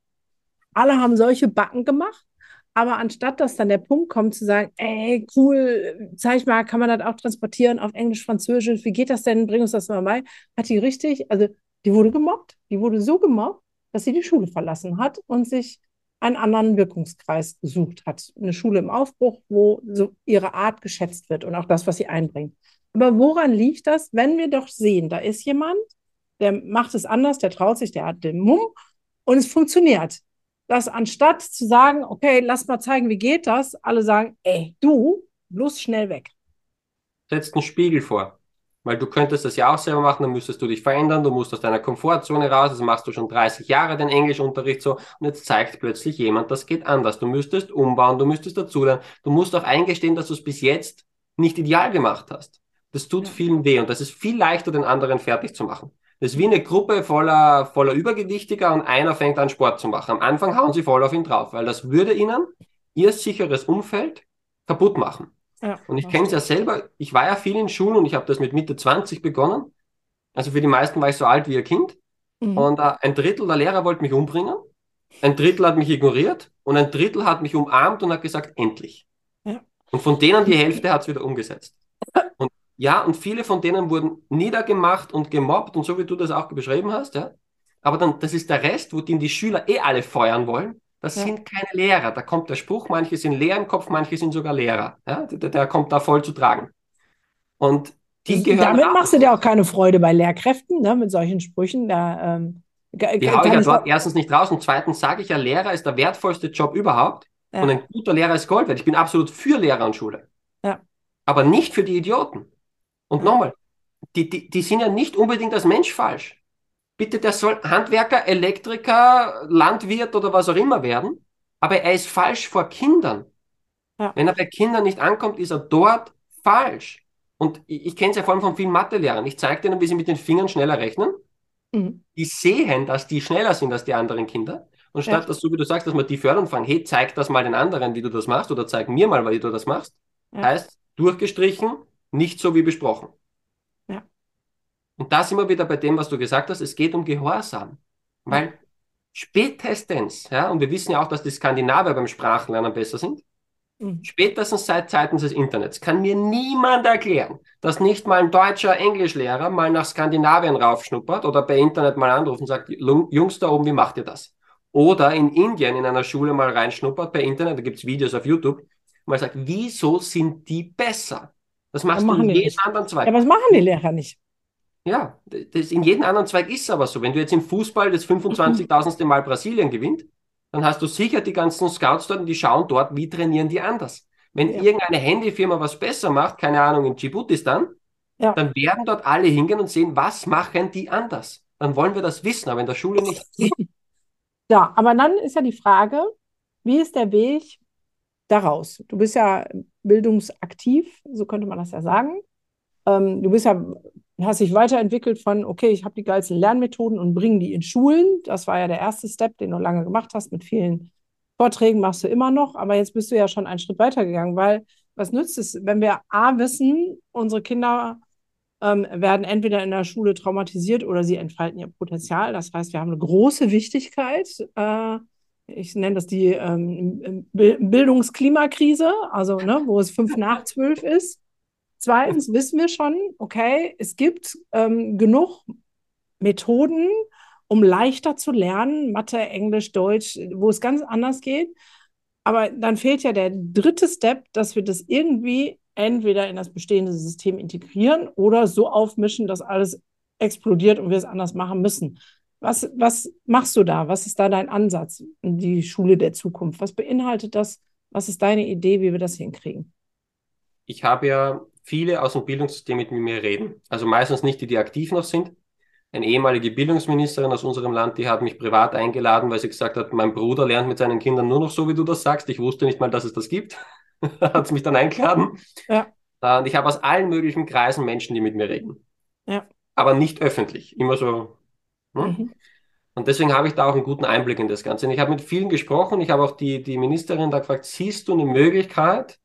Alle haben solche Backen gemacht. Aber anstatt dass dann der Punkt kommt zu sagen, ey, cool, zeig mal, kann man das auch transportieren auf Englisch, Französisch, wie geht das denn, bring uns das mal bei, hat die richtig, also die wurde gemobbt. Die wurde so gemobbt, dass sie die Schule verlassen hat und sich einen anderen Wirkungskreis gesucht hat. Eine Schule im Aufbruch, wo so ihre Art geschätzt wird und auch das, was sie einbringt. Aber woran liegt das, wenn wir doch sehen, da ist jemand, der macht es anders, der traut sich, der hat den Mumm und es funktioniert. Dass anstatt zu sagen, okay, lass mal zeigen, wie geht das, alle sagen, ey, du, bloß schnell weg. Setzt einen Spiegel vor. Weil du könntest das ja auch selber machen, dann müsstest du dich verändern, du musst aus deiner Komfortzone raus, das machst du schon 30 Jahre den Englischunterricht so und jetzt zeigt plötzlich jemand, das geht anders. Du müsstest umbauen, du müsstest dazulernen, du musst auch eingestehen, dass du es bis jetzt nicht ideal gemacht hast. Das tut vielen weh und das ist viel leichter, den anderen fertig zu machen. Das ist wie eine Gruppe voller, voller Übergewichtiger und einer fängt an Sport zu machen. Am Anfang hauen sie voll auf ihn drauf, weil das würde ihnen ihr sicheres Umfeld kaputt machen. Ja, und ich kenne es ja selber, ich war ja viel in Schulen und ich habe das mit Mitte 20 begonnen. Also für die meisten war ich so alt wie ihr Kind. Mhm. Und äh, ein Drittel der Lehrer wollte mich umbringen, ein Drittel hat mich ignoriert und ein Drittel hat mich umarmt und hat gesagt, endlich. Ja. Und von denen die Hälfte hat es wieder umgesetzt. Und ja, und viele von denen wurden niedergemacht und gemobbt und so wie du das auch beschrieben hast, ja. Aber dann, das ist der Rest, wo die Schüler eh alle feuern wollen. Das ja. sind keine Lehrer. Da kommt der Spruch, manche sind leer im Kopf, manche sind sogar Lehrer. Ja? Der, der kommt da voll zu tragen. Und die gehören. Damit machst du dir auch keine Freude bei Lehrkräften, ne? mit solchen Sprüchen. Da, ähm, die haue ich ja dort erstens nicht raus und zweitens sage ich ja, Lehrer ist der wertvollste Job überhaupt. Ja. Und ein guter Lehrer ist Gold wert. Ich bin absolut für Lehrer und Schule. Ja. Aber nicht für die Idioten. Und nochmal, die, die, die sind ja nicht unbedingt als Mensch falsch bitte, der soll Handwerker, Elektriker, Landwirt oder was auch immer werden, aber er ist falsch vor Kindern. Ja. Wenn er bei Kindern nicht ankommt, ist er dort falsch. Und ich, ich kenne es ja vor allem von vielen Mathelehrern. Ich zeige denen, wie sie mit den Fingern schneller rechnen. Mhm. Die sehen, dass die schneller sind als die anderen Kinder. Und statt ja. dass, so wie du sagst, dass man die fördern fragen, hey, zeig das mal den anderen, wie du das machst, oder zeig mir mal, wie du das machst, ja. heißt durchgestrichen, nicht so wie besprochen. Und da sind wir wieder bei dem, was du gesagt hast, es geht um Gehorsam. Weil spätestens, ja, und wir wissen ja auch, dass die Skandinavier beim Sprachenlernen besser sind, mhm. spätestens seit Zeiten des Internets kann mir niemand erklären, dass nicht mal ein deutscher Englischlehrer mal nach Skandinavien raufschnuppert oder bei Internet mal anruft und sagt, Jungs da oben, wie macht ihr das? Oder in Indien in einer Schule mal reinschnuppert per Internet, da gibt's Videos auf YouTube, mal sagt, wieso sind die besser? Das machst das du in jedem anderen Zweig. Ja, was machen die Lehrer nicht? Ja, das in jedem anderen Zweig ist es aber so. Wenn du jetzt im Fußball das 25.000. Mal Brasilien gewinnt, dann hast du sicher die ganzen Scouts dort und die schauen dort, wie trainieren die anders. Wenn ja. irgendeine Handyfirma was besser macht, keine Ahnung, in Djiboutistan, ja. dann werden dort alle hingehen und sehen, was machen die anders. Dann wollen wir das wissen, aber in der Schule nicht. Ja, aber dann ist ja die Frage, wie ist der Weg daraus? Du bist ja bildungsaktiv, so könnte man das ja sagen. Ähm, du bist ja hast dich weiterentwickelt von, okay, ich habe die geilsten Lernmethoden und bringe die in Schulen. Das war ja der erste Step, den du lange gemacht hast. Mit vielen Vorträgen machst du immer noch, aber jetzt bist du ja schon einen Schritt weitergegangen, weil was nützt es, wenn wir A wissen, unsere Kinder ähm, werden entweder in der Schule traumatisiert oder sie entfalten ihr Potenzial. Das heißt, wir haben eine große Wichtigkeit. Äh, ich nenne das die ähm, Bildungsklimakrise, also ne, wo es fünf nach zwölf ist. Zweitens wissen wir schon, okay, es gibt ähm, genug Methoden, um leichter zu lernen, Mathe, Englisch, Deutsch, wo es ganz anders geht. Aber dann fehlt ja der dritte Step, dass wir das irgendwie entweder in das bestehende System integrieren oder so aufmischen, dass alles explodiert und wir es anders machen müssen. Was, was machst du da? Was ist da dein Ansatz in die Schule der Zukunft? Was beinhaltet das? Was ist deine Idee, wie wir das hinkriegen? Ich habe ja viele aus dem Bildungssystem mit mir reden. Also meistens nicht die, die aktiv noch sind. Eine ehemalige Bildungsministerin aus unserem Land, die hat mich privat eingeladen, weil sie gesagt hat, mein Bruder lernt mit seinen Kindern nur noch so, wie du das sagst. Ich wusste nicht mal, dass es das gibt. hat sie mich dann eingeladen. Ja. Und ich habe aus allen möglichen Kreisen Menschen, die mit mir reden. Ja. Aber nicht öffentlich. Immer so. Hm? Mhm. Und deswegen habe ich da auch einen guten Einblick in das Ganze. Und ich habe mit vielen gesprochen. Ich habe auch die, die Ministerin da gefragt, siehst du eine Möglichkeit,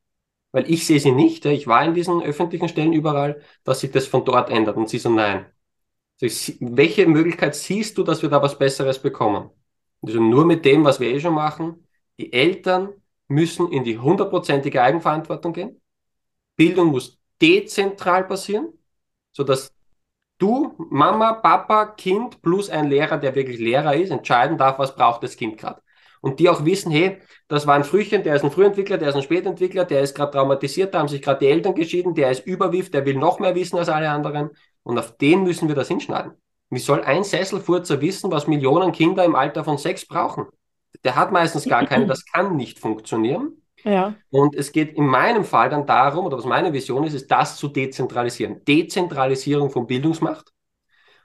weil ich sehe sie nicht. Ich war in diesen öffentlichen Stellen überall, dass sich das von dort ändert. Und sie so, nein. welche Möglichkeit siehst du, dass wir da was Besseres bekommen? Also nur mit dem, was wir eh schon machen. Die Eltern müssen in die hundertprozentige Eigenverantwortung gehen. Bildung muss dezentral passieren, sodass du, Mama, Papa, Kind plus ein Lehrer, der wirklich Lehrer ist, entscheiden darf, was braucht das Kind gerade und die auch wissen, hey, das war ein Frühchen, der ist ein Frühentwickler, der ist ein Spätentwickler, der ist gerade traumatisiert, da haben sich gerade die Eltern geschieden, der ist überwiff, der will noch mehr wissen als alle anderen und auf den müssen wir das hinschneiden. Wie soll ein Sesselfurzer wissen, was Millionen Kinder im Alter von sechs brauchen? Der hat meistens gar keinen, das kann nicht funktionieren. Ja. Und es geht in meinem Fall dann darum, oder was meine Vision ist, ist das zu dezentralisieren. Dezentralisierung von Bildungsmacht.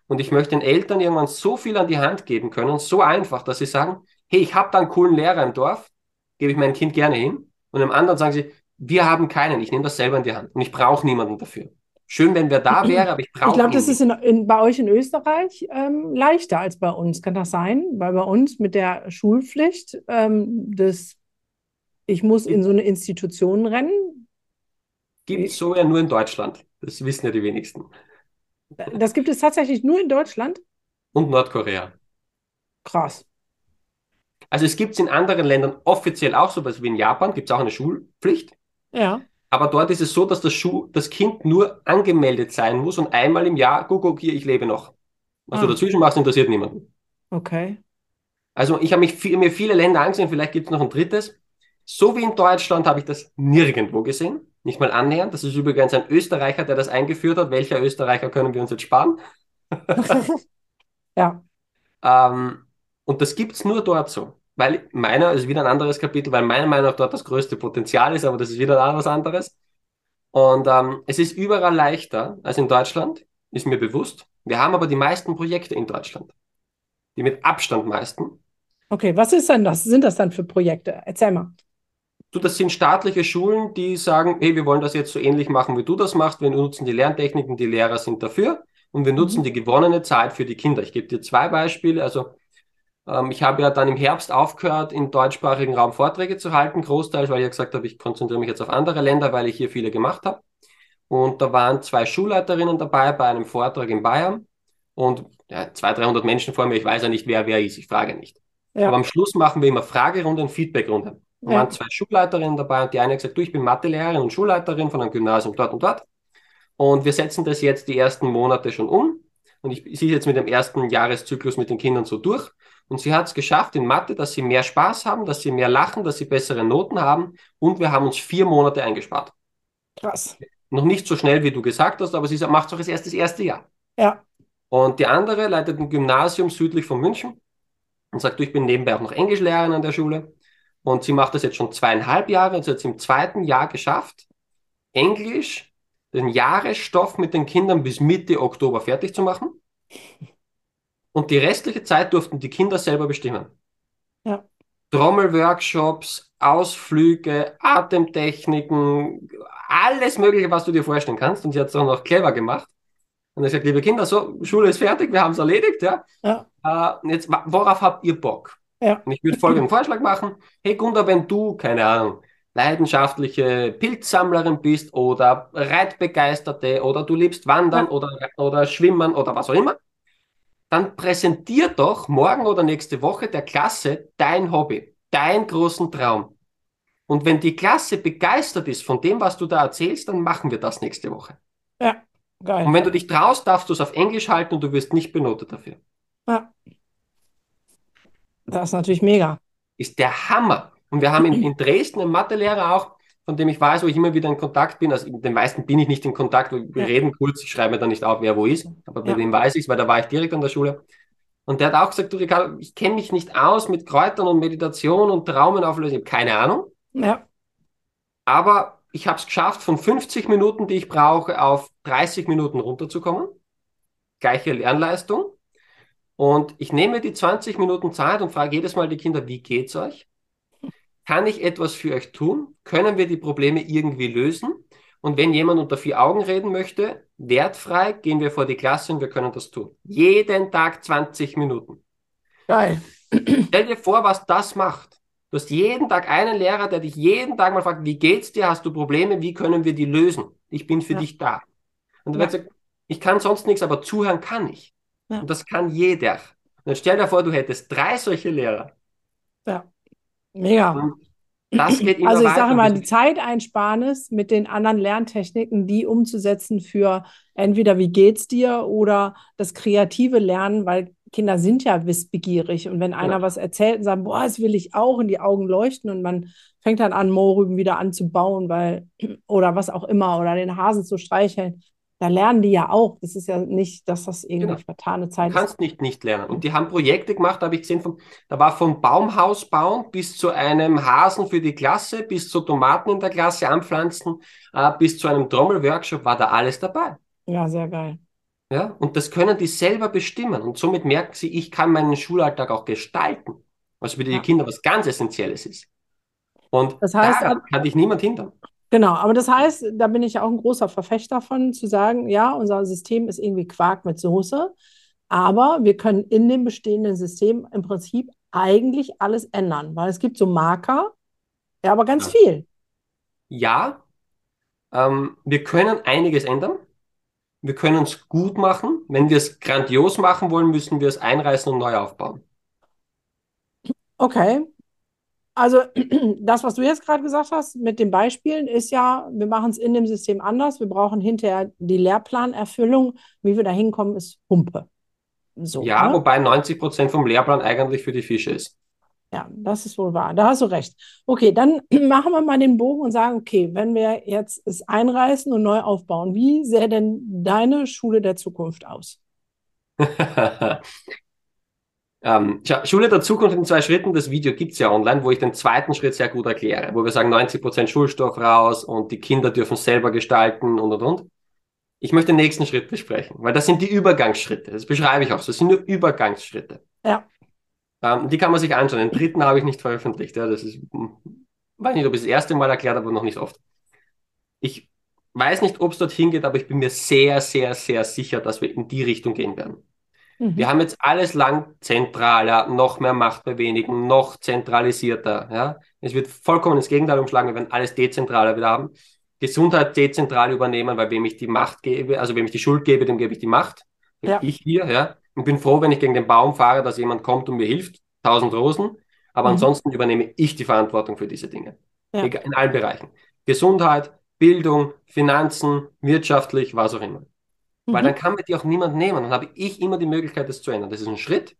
Und ich möchte den Eltern irgendwann so viel an die Hand geben können, so einfach, dass sie sagen, hey, ich habe da einen coolen Lehrer im Dorf, gebe ich mein Kind gerne hin. Und im anderen sagen sie, wir haben keinen, ich nehme das selber in die Hand und ich brauche niemanden dafür. Schön, wenn wer da wäre, aber ich brauche Ich glaube, das ist in, in, bei euch in Österreich ähm, leichter als bei uns. Kann das sein? Weil bei uns mit der Schulpflicht, ähm, das, ich muss in so eine Institution rennen. Gibt es so ja nur in Deutschland. Das wissen ja die wenigsten. Das gibt es tatsächlich nur in Deutschland? Und Nordkorea. Krass. Also es gibt es in anderen Ländern offiziell auch so, wie in Japan gibt es auch eine Schulpflicht. Ja. Aber dort ist es so, dass das, Schu das Kind nur angemeldet sein muss und einmal im Jahr, guck, guck hier, ich lebe noch. Was ah. du dazwischen machst, interessiert niemanden. Okay. Also ich habe mich mir viele Länder angesehen, vielleicht gibt es noch ein drittes. So wie in Deutschland habe ich das nirgendwo gesehen. Nicht mal annähernd. Das ist übrigens ein Österreicher, der das eingeführt hat. Welcher Österreicher können wir uns jetzt sparen? ja. Ähm, und das gibt es nur dort so weil meiner ist wieder ein anderes Kapitel, weil meiner Meinung nach dort das größte Potenzial ist, aber das ist wieder was anderes. Und ähm, es ist überall leichter als in Deutschland, ist mir bewusst. Wir haben aber die meisten Projekte in Deutschland. Die mit Abstand meisten. Okay, was ist denn das? Sind das dann für Projekte? Erzähl mal. Du, das sind staatliche Schulen, die sagen, hey, wir wollen das jetzt so ähnlich machen, wie du das machst. Wir nutzen die Lerntechniken, die Lehrer sind dafür und wir nutzen mhm. die gewonnene Zeit für die Kinder. Ich gebe dir zwei Beispiele. Also ich habe ja dann im Herbst aufgehört, im deutschsprachigen Raum Vorträge zu halten, großteils, weil ich ja gesagt habe, ich konzentriere mich jetzt auf andere Länder, weil ich hier viele gemacht habe. und da waren zwei Schulleiterinnen dabei bei einem Vortrag in Bayern und ja, 200, 300 Menschen vor mir, ich weiß ja nicht, wer wer ist, ich frage nicht. Ja. Aber am Schluss machen wir immer Fragerunde und Feedbackrunde. Da ja. waren zwei Schulleiterinnen dabei und die eine hat gesagt, du, ich bin Mathelehrerin und Schulleiterin von einem Gymnasium dort und dort. Und wir setzen das jetzt die ersten Monate schon um. Und ich sehe jetzt mit dem ersten Jahreszyklus mit den Kindern so durch. Und sie hat es geschafft in Mathe, dass sie mehr Spaß haben, dass sie mehr lachen, dass sie bessere Noten haben. Und wir haben uns vier Monate eingespart. Krass. Noch nicht so schnell, wie du gesagt hast, aber sie macht es auch erst das erste Jahr. Ja. Und die andere leitet ein Gymnasium südlich von München und sagt, du, ich bin nebenbei auch noch Englischlehrerin an der Schule. Und sie macht das jetzt schon zweieinhalb Jahre und sie hat es im zweiten Jahr geschafft, Englisch, den Jahresstoff mit den Kindern bis Mitte Oktober fertig zu machen. Und die restliche Zeit durften die Kinder selber bestimmen. Ja. Trommelworkshops, Ausflüge, Atemtechniken, alles Mögliche, was du dir vorstellen kannst. Und sie hat es auch noch clever gemacht. Und er sagt, liebe Kinder, so, Schule ist fertig, wir haben es erledigt, ja. ja. Äh, jetzt, worauf habt ihr Bock? Ja. Und ich würde folgenden Vorschlag machen. Hey Gunda, wenn du, keine Ahnung, leidenschaftliche Pilzsammlerin bist oder Reitbegeisterte oder du liebst Wandern ja. oder, oder Schwimmen oder was auch immer, dann präsentier doch morgen oder nächste Woche der Klasse dein Hobby, deinen großen Traum. Und wenn die Klasse begeistert ist von dem, was du da erzählst, dann machen wir das nächste Woche. Ja, geil. Und wenn du dich traust, darfst du es auf Englisch halten und du wirst nicht benotet dafür. Ja. Das ist natürlich mega. Ist der Hammer. Und wir haben in, in Dresden einen Mathelehrer auch, von dem ich weiß, wo ich immer wieder in Kontakt bin. Also mit den meisten bin ich nicht in Kontakt. Wir ja. reden kurz, ich schreibe mir dann nicht auf, wer wo ist. Aber bei ja. dem weiß ich es, weil da war ich direkt an der Schule. Und der hat auch gesagt, du Ricardo, ich kenne mich nicht aus mit Kräutern und Meditation und Traumenauflösung. Ich habe keine Ahnung. Ja. Aber ich habe es geschafft, von 50 Minuten, die ich brauche, auf 30 Minuten runterzukommen. Gleiche Lernleistung. Und ich nehme die 20 Minuten Zeit und frage jedes Mal die Kinder, wie geht's euch? Kann ich etwas für euch tun? Können wir die Probleme irgendwie lösen? Und wenn jemand unter vier Augen reden möchte, wertfrei, gehen wir vor die Klasse und wir können das tun. Jeden Tag 20 Minuten. Geil. Stell dir vor, was das macht. Du hast jeden Tag einen Lehrer, der dich jeden Tag mal fragt, wie geht's dir? Hast du Probleme? Wie können wir die lösen? Ich bin für ja. dich da. Und dann ja. sagt, ich kann sonst nichts, aber zuhören kann ich. Ja. Und das kann jeder. Und dann stell dir vor, du hättest drei solche Lehrer. Ja, mega. Und das geht immer Also ich sage mal, die Zeiteinsparnis mit den anderen Lerntechniken, die umzusetzen für entweder wie geht's dir oder das kreative Lernen, weil Kinder sind ja wissbegierig und wenn einer ja. was erzählt und sagt, boah, das will ich auch, in die Augen leuchten und man fängt dann an, Mohrrüben wieder anzubauen, weil oder was auch immer oder den Hasen zu streicheln, da lernen die ja auch. Das ist ja nicht, dass das irgendwie genau. vertane Zeit ist. Du kannst ist. nicht nicht lernen. Und die haben Projekte gemacht, da habe ich gesehen, von, da war vom Baumhaus bauen bis zu einem Hasen für die Klasse, bis zu Tomaten in der Klasse anpflanzen, äh, bis zu einem Trommelworkshop war da alles dabei. Ja, sehr geil. Ja, und das können die selber bestimmen. Und somit merken sie, ich kann meinen Schulalltag auch gestalten. Was für die ja. Kinder was ganz Essentielles ist. Und das heißt, da kann dich niemand hindern. Genau, aber das heißt, da bin ich auch ein großer Verfechter von, zu sagen, ja, unser System ist irgendwie Quark mit Soße, aber wir können in dem bestehenden System im Prinzip eigentlich alles ändern, weil es gibt so Marker, ja, aber ganz ja. viel. Ja, ähm, wir können einiges ändern. Wir können es gut machen. Wenn wir es grandios machen wollen, müssen wir es einreißen und neu aufbauen. Okay, also das, was du jetzt gerade gesagt hast mit den Beispielen, ist ja, wir machen es in dem System anders. Wir brauchen hinterher die Lehrplanerfüllung. Wie wir da hinkommen, ist Humpe. So, ja, ne? wobei 90 Prozent vom Lehrplan eigentlich für die Fische ist. Ja, das ist wohl wahr. Da hast du recht. Okay, dann machen wir mal den Bogen und sagen, okay, wenn wir jetzt es einreißen und neu aufbauen, wie sähe denn deine Schule der Zukunft aus? Ähm, Schule der Zukunft in zwei Schritten, das Video gibt's ja online, wo ich den zweiten Schritt sehr gut erkläre, wo wir sagen 90 Prozent Schulstoff raus und die Kinder dürfen selber gestalten und und und. Ich möchte den nächsten Schritt besprechen, weil das sind die Übergangsschritte. Das beschreibe ich auch so. Das sind nur Übergangsschritte. Ja. Ähm, die kann man sich anschauen. Den dritten habe ich nicht veröffentlicht. Ja, das ist, hm, weiß nicht, ob ich das erste Mal erklärt habe, aber noch nicht oft. Ich weiß nicht, ob es dorthin geht, aber ich bin mir sehr, sehr, sehr sicher, dass wir in die Richtung gehen werden. Mhm. Wir haben jetzt alles lang zentraler, noch mehr Macht bei wenigen, noch zentralisierter. Ja? Es wird vollkommen ins Gegenteil umschlagen, wir werden alles dezentraler wieder haben. Gesundheit dezentral übernehmen, weil wem ich die Macht gebe, also wem ich die Schuld gebe, dem gebe ich die Macht. Ja. Ich hier, ja. Und bin froh, wenn ich gegen den Baum fahre, dass jemand kommt und mir hilft. Tausend Rosen. Aber mhm. ansonsten übernehme ich die Verantwortung für diese Dinge. Ja. In allen Bereichen. Gesundheit, Bildung, Finanzen, wirtschaftlich, was auch immer. Mhm. Weil dann kann mir die auch niemand nehmen. Dann habe ich immer die Möglichkeit, das zu ändern. Das ist ein Schritt,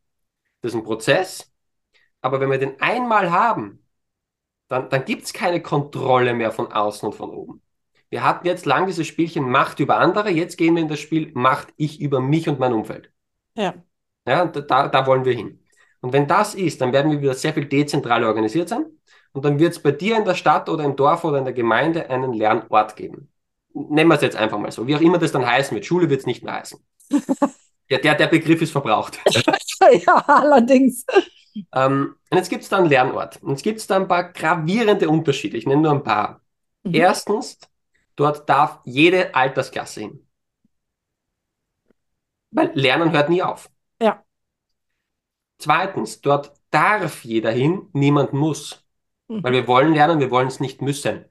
das ist ein Prozess. Aber wenn wir den einmal haben, dann, dann gibt es keine Kontrolle mehr von außen und von oben. Wir hatten jetzt lang dieses Spielchen Macht über andere, jetzt gehen wir in das Spiel Macht ich über mich und mein Umfeld. Ja. Ja, da, da wollen wir hin. Und wenn das ist, dann werden wir wieder sehr viel dezentral organisiert sein. Und dann wird es bei dir in der Stadt oder im Dorf oder in der Gemeinde einen Lernort geben. Nennen wir es jetzt einfach mal so. Wie auch immer das dann heißen wird. Schule wird es nicht mehr heißen. der, der, der Begriff ist verbraucht. ja, allerdings. Ähm, und jetzt gibt es da einen Lernort. Und jetzt gibt es da ein paar gravierende Unterschiede. Ich nenne nur ein paar. Mhm. Erstens, dort darf jede Altersklasse hin. Weil Lernen hört nie auf. Ja. Zweitens, dort darf jeder hin, niemand muss. Mhm. Weil wir wollen lernen, wir wollen es nicht müssen.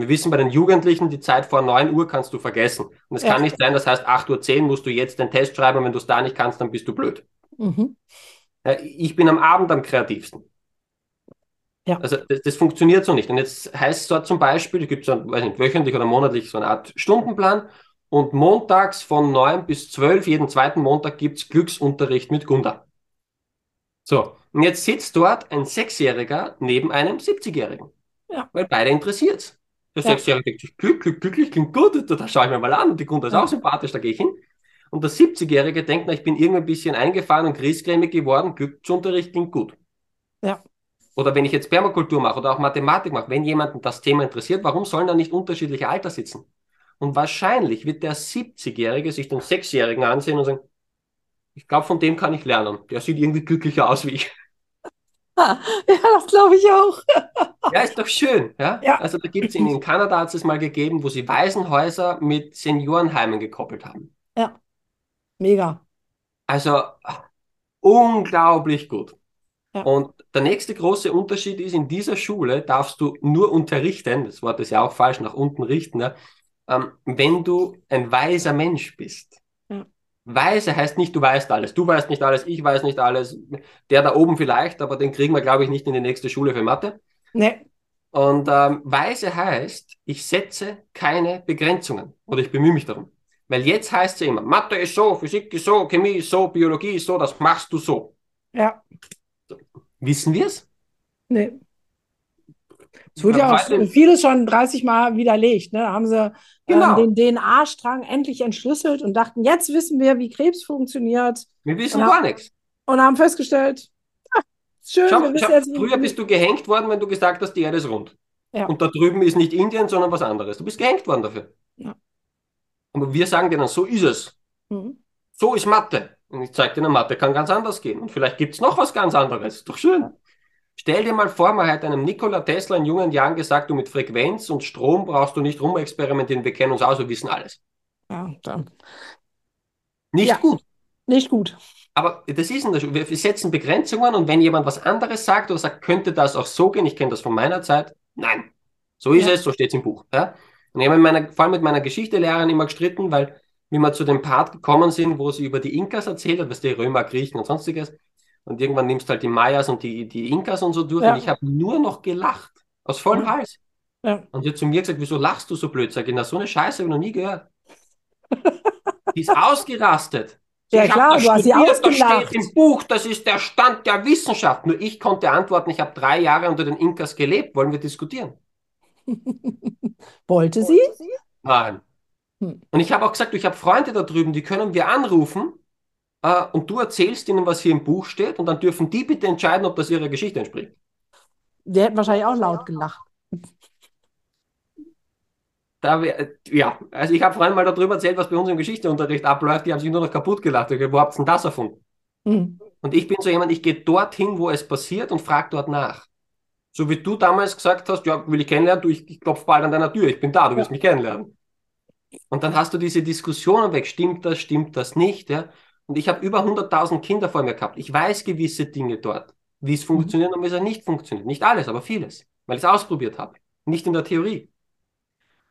Wir wissen bei den Jugendlichen, die Zeit vor 9 Uhr kannst du vergessen. Und es ja. kann nicht sein, das heißt 8.10 Uhr musst du jetzt den Test schreiben und wenn du es da nicht kannst, dann bist du blöd. Mhm. Ich bin am Abend am kreativsten. Ja. Also das, das, funktioniert so nicht. Und jetzt heißt es dort zum Beispiel, es gibt so, weiß nicht, wöchentlich oder monatlich so eine Art Stundenplan und montags von 9 bis 12, jeden zweiten Montag gibt es Glücksunterricht mit Gunda. So, und jetzt sitzt dort ein Sechsjähriger neben einem 70-Jährigen. Ja. Weil beide interessiert Der ja. Sechsjährige denkt sich, Glück, Glück, glücklich, klingt gut, da schaue ich mir mal an. Und die Gunda ist auch sympathisch, da gehe ich hin. Und der 70-Jährige denkt, na, ich bin irgendwie ein bisschen eingefahren und griesgrämig geworden, Glücksunterricht klingt gut. Ja. Oder wenn ich jetzt Permakultur mache oder auch Mathematik mache, wenn jemanden das Thema interessiert, warum sollen da nicht unterschiedliche Alter sitzen? Und wahrscheinlich wird der 70-Jährige sich den 6-Jährigen ansehen und sagen, ich glaube, von dem kann ich lernen. Der sieht irgendwie glücklicher aus wie ich. Ja, das glaube ich auch. Ja, ist doch schön. Ja? ja. Also da gibt es in, Kanada hat es mal gegeben, wo sie Waisenhäuser mit Seniorenheimen gekoppelt haben. Ja. Mega. Also unglaublich gut. Ja. Und der nächste große Unterschied ist, in dieser Schule darfst du nur unterrichten, das Wort ist ja auch falsch, nach unten richten, ne? ähm, wenn du ein weiser Mensch bist. Weise heißt nicht, du weißt alles. Du weißt nicht alles, ich weiß nicht alles. Der da oben vielleicht, aber den kriegen wir, glaube ich, nicht in die nächste Schule für Mathe. Nee. Und ähm, weise heißt, ich setze keine Begrenzungen oder ich bemühe mich darum. Weil jetzt heißt es ja immer, Mathe ist so, Physik ist so, Chemie ist so, Biologie ist so, das machst du so. Ja. Wissen wir es? Nee. Es wurde ja auch vieles schon 30 Mal widerlegt. Ne? Da haben sie ähm, genau. ähm, den DNA-Strang endlich entschlüsselt und dachten, jetzt wissen wir, wie Krebs funktioniert. Wir wissen gar nichts. Und haben festgestellt, ah, schön, schau, wir wissen schau, jetzt, Früher bist du gehängt worden, wenn du gesagt hast, die Erde ist rund. Ja. Und da drüben ist nicht Indien, sondern was anderes. Du bist gehängt worden dafür. Ja. Aber wir sagen dir dann, so ist es. Mhm. So ist Mathe. Und ich zeige dir, Mathe kann ganz anders gehen. Und vielleicht gibt es noch was ganz anderes. Doch schön. Stell dir mal vor, man hat einem Nikola Tesla in jungen Jahren gesagt, du mit Frequenz und Strom brauchst du nicht rumexperimentieren, wir kennen uns aus, wir wissen alles. Ja, dann. Nicht ja, gut. Nicht gut. Aber das ist ein, wir setzen Begrenzungen und wenn jemand was anderes sagt oder sagt, könnte das auch so gehen, ich kenne das von meiner Zeit, nein. So ist ja. es, so steht es im Buch. Ja? Und ich habe meiner, vor allem mit meiner Geschichtelehrerin immer gestritten, weil wie wir zu dem Part gekommen sind, wo sie über die Inkas erzählt hat, was die Römer, Griechen und sonstiges. Und irgendwann nimmst du halt die Mayas und die, die Inkas und so durch. Ja. Und ich habe nur noch gelacht. Aus vollem ja. Hals. Ja. Und sie hat zu mir gesagt, wieso lachst du so blöd? Sag ich, na, so eine Scheiße habe ich noch nie gehört. die ist ausgerastet. Ja, ich klar, du hast sie ausgelacht. Das steht im Buch, das ist der Stand der Wissenschaft. Nur ich konnte antworten, ich habe drei Jahre unter den Inkas gelebt. Wollen wir diskutieren? Wollte sie? Nein. Hm. Und ich habe auch gesagt, ich habe Freunde da drüben, die können wir anrufen äh, und du erzählst ihnen, was hier im Buch steht und dann dürfen die bitte entscheiden, ob das ihrer Geschichte entspricht. Die hätten wahrscheinlich auch laut gelacht. Da wär, ja, also ich habe vorhin mal darüber erzählt, was bei uns im Geschichteunterricht abläuft. Die haben sich nur noch kaputt gelacht. Ich, wo habt ihr denn das erfunden? Mhm. Und ich bin so jemand, ich gehe dorthin, wo es passiert und frage dort nach. So wie du damals gesagt hast, ja, will ich kennenlernen, du, ich, ich klopfe bald an deiner Tür, ich bin da, du wirst mich kennenlernen. Und dann hast du diese Diskussionen weg, stimmt das, stimmt das nicht, ja? Und ich habe über 100.000 Kinder vor mir gehabt. Ich weiß gewisse Dinge dort, wie es funktioniert mhm. und wie es nicht funktioniert. Nicht alles, aber vieles, weil ich es ausprobiert habe. Nicht in der Theorie.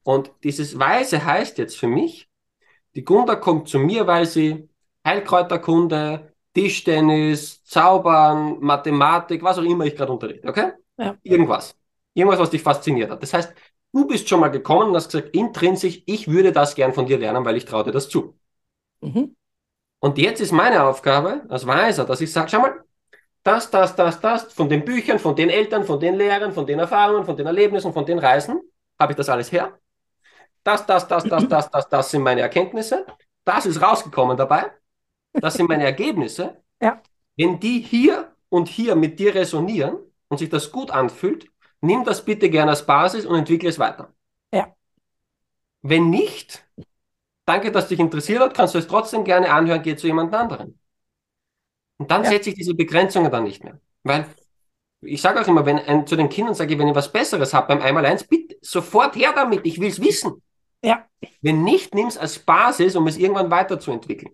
Und dieses Weise heißt jetzt für mich, die Gunda kommt zu mir, weil sie Heilkräuterkunde, Tischtennis, Zaubern, Mathematik, was auch immer ich gerade unterrichte, okay? Ja. Irgendwas. Irgendwas, was dich fasziniert hat. Das heißt, du bist schon mal gekommen und hast gesagt, intrinsisch, ich würde das gern von dir lernen, weil ich traue dir das zu. Mhm. Und jetzt ist meine Aufgabe als Weiser, dass ich sage, schau mal, das, das, das, das, von den Büchern, von den Eltern, von den Lehrern, von den Erfahrungen, von den Erlebnissen, von den Reisen, habe ich das alles her. Das, das, das, das, das, das, das sind meine Erkenntnisse. Das ist rausgekommen dabei. Das sind meine Ergebnisse. Ja. Wenn die hier und hier mit dir resonieren und sich das gut anfühlt, nimm das bitte gerne als Basis und entwickle es weiter. Ja. Wenn nicht, danke, dass dich interessiert hat, kannst du es trotzdem gerne anhören, geh zu jemand anderem. Und dann ja. setze ich diese Begrenzungen dann nicht mehr. Weil ich sage auch immer, wenn ein, zu den Kindern sage ich, wenn ihr was Besseres habt beim Einmaleins, bitte sofort her damit, ich will es wissen. Ja. Wenn nicht, nimm es als Basis, um es irgendwann weiterzuentwickeln.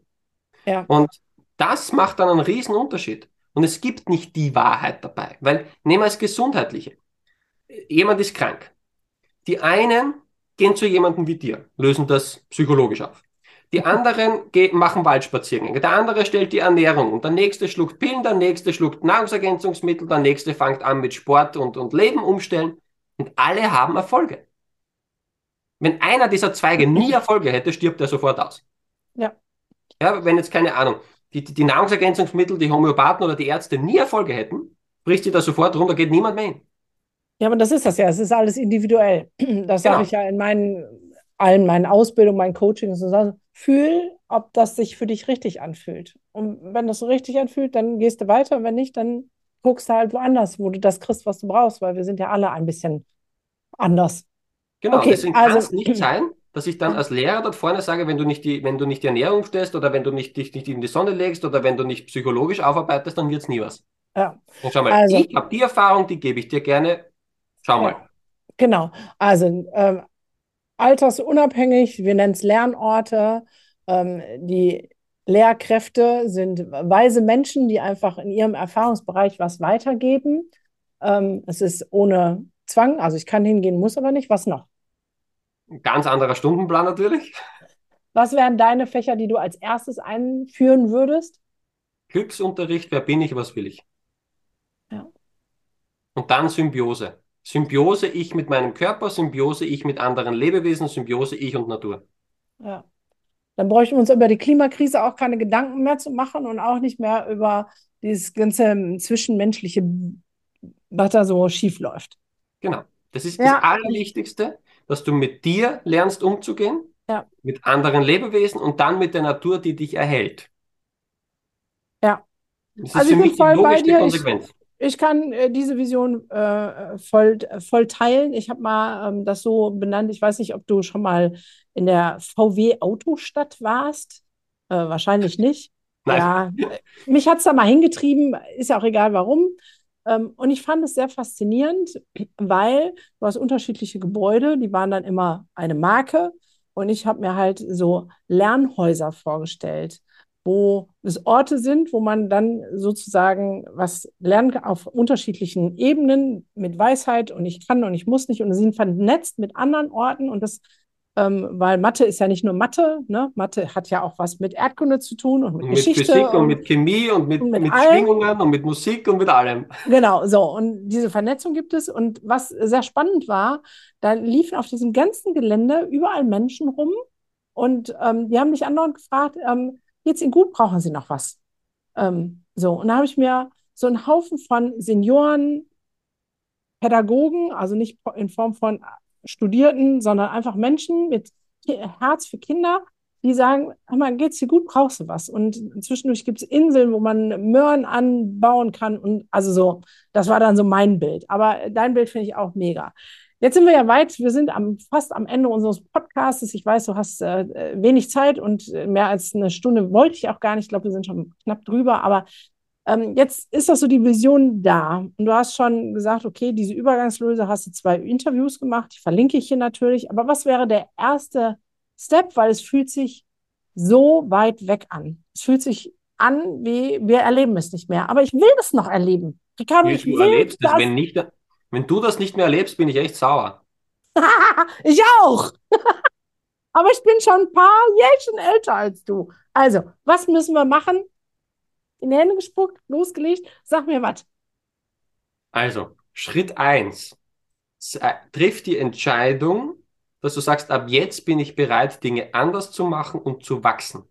Ja. Und das macht dann einen riesen Unterschied. Und es gibt nicht die Wahrheit dabei, weil nehmen wir es gesundheitliche. Jemand ist krank. Die einen gehen zu jemandem wie dir, lösen das psychologisch auf. Die anderen machen Waldspaziergänge. Der andere stellt die Ernährung und der nächste schluckt Pillen, der nächste schluckt Nahrungsergänzungsmittel, der nächste fängt an mit Sport und, und Leben umstellen. Und alle haben Erfolge. Wenn einer dieser Zweige nie Erfolge hätte, stirbt er sofort aus. Ja. Ja, wenn jetzt keine Ahnung, die, die, die Nahrungsergänzungsmittel, die Homöopathen oder die Ärzte nie Erfolge hätten, bricht sie da sofort rum, da geht niemand mehr hin. Ja, aber das ist das ja. Es ist alles individuell. Das genau. sage ich ja in meinen, allen meinen Ausbildungen, meinen Coachings und so. Fühl, ob das sich für dich richtig anfühlt. Und wenn das so richtig anfühlt, dann gehst du weiter. Und wenn nicht, dann guckst du halt woanders, wo du das kriegst, was du brauchst, weil wir sind ja alle ein bisschen anders. Genau, okay, deswegen also, kann es nicht sein, dass ich dann als Lehrer dort vorne sage, wenn du nicht die, wenn du nicht die Ernährung stellst oder wenn du nicht, dich nicht in die Sonne legst oder wenn du nicht psychologisch aufarbeitest, dann wird es nie was. Ja. Und schau mal, also, ich habe die Erfahrung, die gebe ich dir gerne. Schau mal. Genau. Also ähm, altersunabhängig, wir nennen es Lernorte. Ähm, die Lehrkräfte sind weise Menschen, die einfach in ihrem Erfahrungsbereich was weitergeben. Ähm, es ist ohne Zwang, also ich kann hingehen, muss aber nicht. Was noch? Ein ganz anderer Stundenplan natürlich. Was wären deine Fächer, die du als erstes einführen würdest? Glücksunterricht, wer bin ich, was will ich? Ja. Und dann Symbiose. Symbiose ich mit meinem Körper, Symbiose ich mit anderen Lebewesen, Symbiose ich und Natur. Ja. Dann bräuchten wir uns über die Klimakrise auch keine Gedanken mehr zu machen und auch nicht mehr über dieses ganze Zwischenmenschliche, was da so schief läuft. Genau. Das ist ja. das Allerwichtigste dass du mit dir lernst umzugehen, ja. mit anderen Lebewesen und dann mit der Natur, die dich erhält. Ja. Das ist also für mich die logischste Konsequenz. Ich, ich kann äh, diese Vision äh, voll, voll teilen. Ich habe mal ähm, das so benannt. Ich weiß nicht, ob du schon mal in der VW Autostadt warst. Äh, wahrscheinlich nicht. Nein. Ja, mich hat es da mal hingetrieben, ist ja auch egal warum. Ähm, und ich fand es sehr faszinierend, weil du hast unterschiedliche Gebäude, die waren dann immer eine Marke. Und ich habe mir halt so Lernhäuser vorgestellt, wo es Orte sind, wo man dann sozusagen was lernt auf unterschiedlichen Ebenen mit Weisheit und ich kann und ich muss nicht und sie sind vernetzt mit anderen Orten und das ähm, weil Mathe ist ja nicht nur Mathe, ne? Mathe hat ja auch was mit Erdkunde zu tun und mit, und mit Geschichte. Physik und, und, mit Chemie und mit, und mit, mit Schwingungen und mit Musik und mit allem. Genau, so. Und diese Vernetzung gibt es. Und was sehr spannend war, da liefen auf diesem ganzen Gelände überall Menschen rum und ähm, die haben mich andauernd gefragt, ähm, geht's Ihnen gut, brauchen Sie noch was? Ähm, so, und da habe ich mir so einen Haufen von Senioren, Pädagogen, also nicht in Form von Studierten, sondern einfach Menschen mit Herz für Kinder, die sagen, mal, geht's dir gut, brauchst du was? Und zwischendurch gibt es Inseln, wo man Möhren anbauen kann. Und also so, das war dann so mein Bild. Aber dein Bild finde ich auch mega. Jetzt sind wir ja weit, wir sind am, fast am Ende unseres Podcasts. Ich weiß, du hast äh, wenig Zeit und mehr als eine Stunde wollte ich auch gar nicht. Ich glaube, wir sind schon knapp drüber. Aber ähm, jetzt ist das so die Vision da. Und du hast schon gesagt, okay, diese Übergangslöse hast du zwei Interviews gemacht, die verlinke ich hier natürlich. Aber was wäre der erste Step? Weil es fühlt sich so weit weg an. Es fühlt sich an, wie wir erleben es nicht mehr. Aber ich will es noch erleben. Ricardo, ich will erlebst das. Wenn, nicht, wenn du das nicht mehr erlebst, bin ich echt sauer. ich auch. Aber ich bin schon ein paar Jährchen älter als du. Also, was müssen wir machen? In die Hände gespuckt, losgelegt. Sag mir was. Also, Schritt eins: Triff die Entscheidung, dass du sagst, ab jetzt bin ich bereit, Dinge anders zu machen und zu wachsen.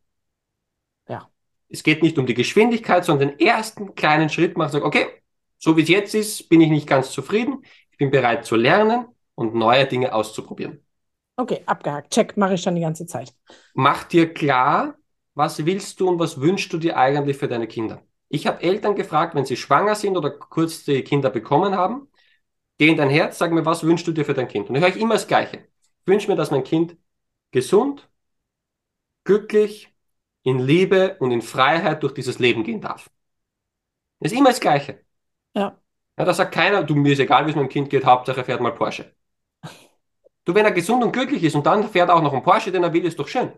Ja. Es geht nicht um die Geschwindigkeit, sondern den ersten kleinen Schritt machen. Sag, okay, so wie es jetzt ist, bin ich nicht ganz zufrieden. Ich bin bereit zu lernen und neue Dinge auszuprobieren. Okay, abgehakt. Check, mache ich schon die ganze Zeit. Mach dir klar, was willst du und was wünschst du dir eigentlich für deine Kinder? Ich habe Eltern gefragt, wenn sie schwanger sind oder kurz die Kinder bekommen haben, geh in dein Herz, sag mir, was wünschst du dir für dein Kind? Und ich höre immer das Gleiche. Ich wünsche mir, dass mein Kind gesund, glücklich, in Liebe und in Freiheit durch dieses Leben gehen darf. Das ist immer das Gleiche. Ja. ja. Da sagt keiner, du, mir ist egal, wie es meinem Kind geht, Hauptsache er fährt mal Porsche. Du, wenn er gesund und glücklich ist und dann fährt er auch noch einen Porsche, den er will, ist doch schön.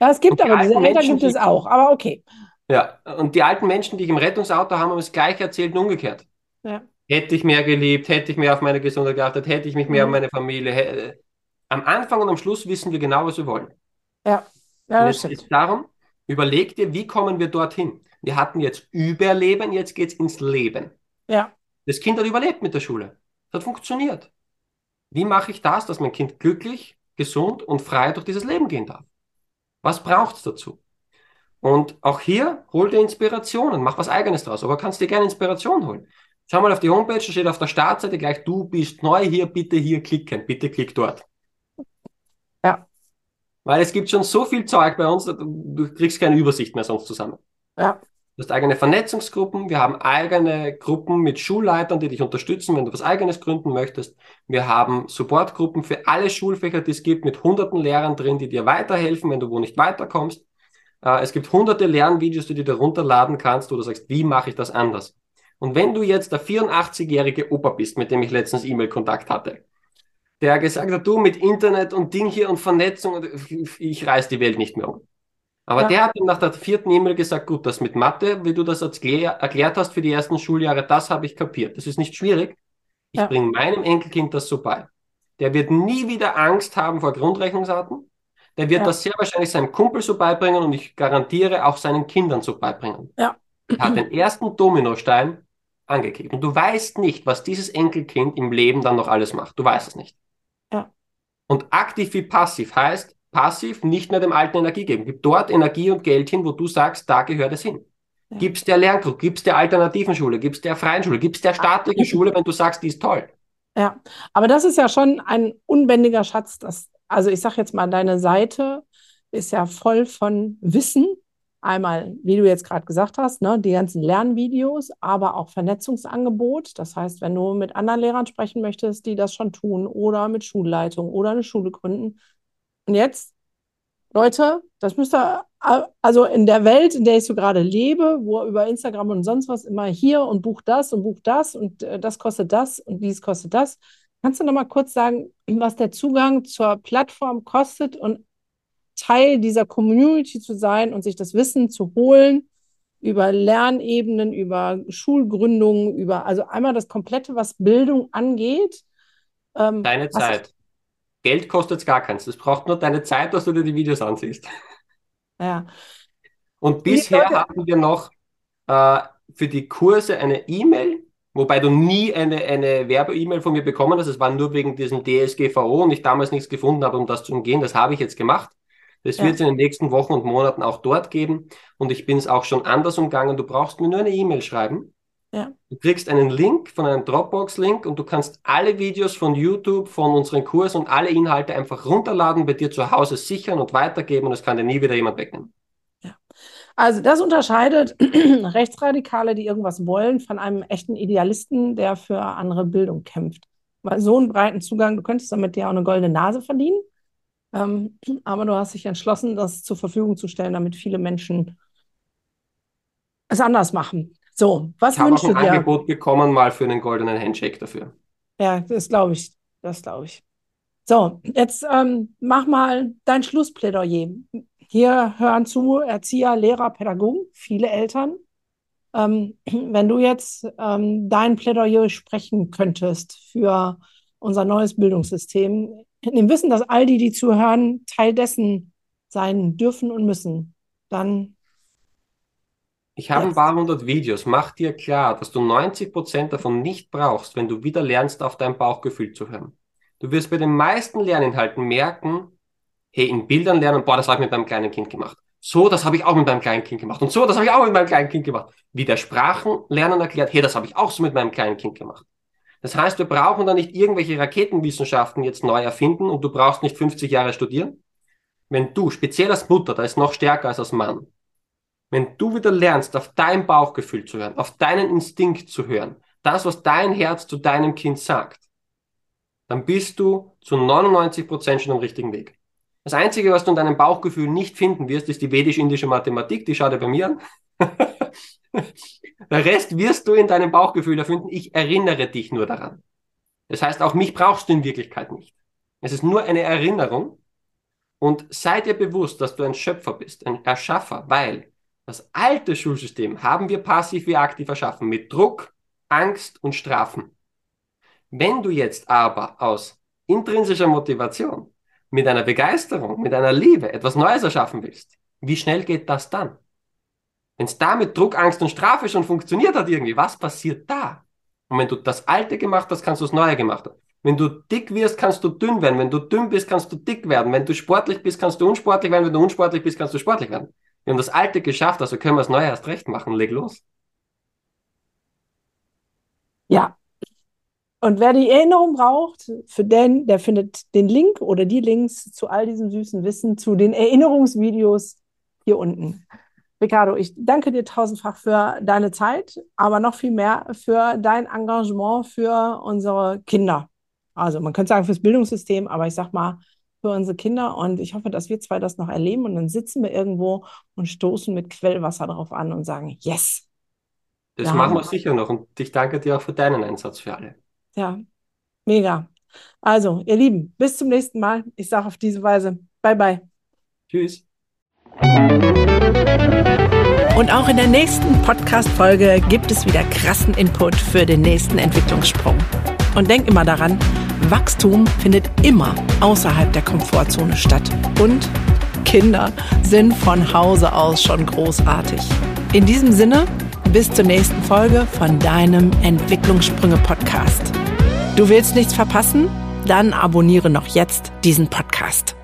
Ja, es gibt aber diese Eltern Menschen, gibt es auch, aber okay. Ja, und die alten Menschen, die ich im Rettungsauto haben, haben es gleich erzählt und umgekehrt. Ja. Hätte ich mehr geliebt, hätte ich mehr auf meine Gesundheit geachtet, hätte ich mich mehr mhm. um meine Familie. Hätte... Am Anfang und am Schluss wissen wir genau, was wir wollen. Ja, ja das es geht darum, überleg dir, wie kommen wir dorthin? Wir hatten jetzt Überleben, jetzt geht es ins Leben. Ja. Das Kind hat überlebt mit der Schule. Das hat funktioniert. Wie mache ich das, dass mein Kind glücklich, gesund und frei durch dieses Leben gehen darf? Was braucht es dazu? Und auch hier hol dir Inspirationen, mach was eigenes draus, aber kannst dir gerne Inspiration holen. Schau mal auf die Homepage, da steht auf der Startseite gleich, du bist neu hier, bitte hier klicken, bitte klick dort. Ja. Weil es gibt schon so viel Zeug bei uns, du kriegst keine Übersicht mehr sonst zusammen. Ja. Du hast eigene Vernetzungsgruppen, wir haben eigene Gruppen mit Schulleitern, die dich unterstützen, wenn du was eigenes gründen möchtest. Wir haben Supportgruppen für alle Schulfächer, die es gibt, mit hunderten Lehrern drin, die dir weiterhelfen, wenn du wo nicht weiterkommst. Äh, es gibt hunderte Lernvideos, die du dir runterladen kannst, wo du sagst, wie mache ich das anders? Und wenn du jetzt der 84-jährige Opa bist, mit dem ich letztens E-Mail-Kontakt hatte, der gesagt hat, du mit Internet und Ding hier und Vernetzung, ich reiß die Welt nicht mehr um. Aber ja. der hat dann nach der vierten E-Mail gesagt, gut, das mit Mathe, wie du das erklärt hast für die ersten Schuljahre, das habe ich kapiert. Das ist nicht schwierig. Ich ja. bringe meinem Enkelkind das so bei. Der wird nie wieder Angst haben vor Grundrechnungsarten. Der wird ja. das sehr wahrscheinlich seinem Kumpel so beibringen und ich garantiere auch seinen Kindern so beibringen. Ja. Er hat den ersten Dominostein angekickt. Und du weißt nicht, was dieses Enkelkind im Leben dann noch alles macht. Du weißt es nicht. Ja. Und aktiv wie passiv heißt, passiv nicht mehr dem alten Energie geben. Gib dort Energie und Geld hin, wo du sagst, da gehört es hin. Ja. Gib's der Lerngruppe, gib's der alternativen Schule, gib's der freien Schule, gib's der staatlichen Schule, wenn du sagst, die ist toll. Ja, aber das ist ja schon ein unbändiger Schatz. Das, also ich sage jetzt mal, deine Seite ist ja voll von Wissen. Einmal, wie du jetzt gerade gesagt hast, ne, die ganzen Lernvideos, aber auch Vernetzungsangebot. Das heißt, wenn du mit anderen Lehrern sprechen möchtest, die das schon tun, oder mit Schulleitung oder eine Schule gründen, und jetzt, Leute, das müsst ihr, also in der Welt, in der ich so gerade lebe, wo über Instagram und sonst was immer hier und buch das und buch das und äh, das kostet das und dies kostet das. Kannst du noch mal kurz sagen, was der Zugang zur Plattform kostet und Teil dieser Community zu sein und sich das Wissen zu holen über Lernebenen, über Schulgründungen, über also einmal das komplette, was Bildung angeht. Ähm, Deine Zeit. Geld kostet es gar keins. Es braucht nur deine Zeit, dass du dir die Videos ansiehst. Ja. Und bisher hatten wir noch äh, für die Kurse eine E-Mail, wobei du nie eine, eine Werbe-E-Mail von mir bekommen hast. Es war nur wegen diesem DSGVO und ich damals nichts gefunden habe, um das zu umgehen. Das habe ich jetzt gemacht. Das ja. wird es in den nächsten Wochen und Monaten auch dort geben. Und ich bin es auch schon anders umgangen. Du brauchst mir nur eine E-Mail schreiben ja. Du kriegst einen Link von einem Dropbox-Link und du kannst alle Videos von YouTube, von unseren Kursen und alle Inhalte einfach runterladen, bei dir zu Hause sichern und weitergeben und es kann dir nie wieder jemand wegnehmen. Ja. Also das unterscheidet Rechtsradikale, die irgendwas wollen, von einem echten Idealisten, der für andere Bildung kämpft. Weil so einen breiten Zugang, du könntest damit dir auch eine goldene Nase verdienen, ähm, aber du hast dich entschlossen, das zur Verfügung zu stellen, damit viele Menschen es anders machen. So, was ich wünschst du dir? Ich habe ein Angebot bekommen mal für einen goldenen Handshake dafür. Ja, das glaube ich. Das glaube ich. So, jetzt ähm, mach mal dein Schlussplädoyer. Hier hören zu Erzieher, Lehrer, Pädagogen, viele Eltern. Ähm, wenn du jetzt ähm, dein Plädoyer sprechen könntest für unser neues Bildungssystem, in dem Wissen, dass all die, die zuhören, Teil dessen sein dürfen und müssen, dann. Ich habe ein paar hundert Videos. Mach dir klar, dass du 90 Prozent davon nicht brauchst, wenn du wieder lernst, auf dein Bauchgefühl zu hören. Du wirst bei den meisten Lerninhalten merken, hey, in Bildern lernen, boah, das habe ich mit meinem kleinen Kind gemacht. So, das habe ich auch mit meinem kleinen Kind gemacht. Und so, das habe ich auch mit meinem kleinen Kind gemacht. Wie der Sprachenlernen erklärt, hey, das habe ich auch so mit meinem kleinen Kind gemacht. Das heißt, wir brauchen da nicht irgendwelche Raketenwissenschaften jetzt neu erfinden und du brauchst nicht 50 Jahre studieren. Wenn du, speziell als Mutter, da ist noch stärker als als Mann, wenn du wieder lernst, auf dein Bauchgefühl zu hören, auf deinen Instinkt zu hören, das, was dein Herz zu deinem Kind sagt, dann bist du zu 99 Prozent schon am richtigen Weg. Das Einzige, was du in deinem Bauchgefühl nicht finden wirst, ist die vedisch-indische Mathematik, die schaut dir bei mir an. Der Rest wirst du in deinem Bauchgefühl erfinden. Ich erinnere dich nur daran. Das heißt, auch mich brauchst du in Wirklichkeit nicht. Es ist nur eine Erinnerung. Und sei dir bewusst, dass du ein Schöpfer bist, ein Erschaffer, weil das alte Schulsystem haben wir passiv wie aktiv erschaffen, mit Druck, Angst und Strafen. Wenn du jetzt aber aus intrinsischer Motivation, mit einer Begeisterung, mit einer Liebe etwas Neues erschaffen willst, wie schnell geht das dann? Wenn es da mit Druck, Angst und Strafe schon funktioniert hat irgendwie, was passiert da? Und wenn du das Alte gemacht hast, kannst du das Neue gemacht haben. Wenn du dick wirst, kannst du dünn werden. Wenn du dünn bist, kannst du dick werden. Wenn du sportlich bist, kannst du unsportlich werden. Wenn du unsportlich bist, kannst du sportlich werden. Wir haben das Alte geschafft, also können wir das Neue erst recht machen. Leg los. Ja. Und wer die Erinnerung braucht, für den, der findet den Link oder die Links zu all diesem süßen Wissen, zu den Erinnerungsvideos hier unten. Ricardo, ich danke dir tausendfach für deine Zeit, aber noch viel mehr für dein Engagement für unsere Kinder. Also man könnte sagen fürs Bildungssystem, aber ich sag mal für unsere Kinder. Und ich hoffe, dass wir zwei das noch erleben. Und dann sitzen wir irgendwo und stoßen mit Quellwasser drauf an und sagen, yes. Das ja. machen wir sicher noch. Und ich danke dir auch für deinen Einsatz für alle. Ja, mega. Also, ihr Lieben, bis zum nächsten Mal. Ich sage auf diese Weise, bye bye. Tschüss. Und auch in der nächsten Podcast-Folge gibt es wieder krassen Input für den nächsten Entwicklungssprung. Und denk immer daran, Wachstum findet immer außerhalb der Komfortzone statt. Und Kinder sind von Hause aus schon großartig. In diesem Sinne, bis zur nächsten Folge von deinem Entwicklungssprünge-Podcast. Du willst nichts verpassen? Dann abonniere noch jetzt diesen Podcast.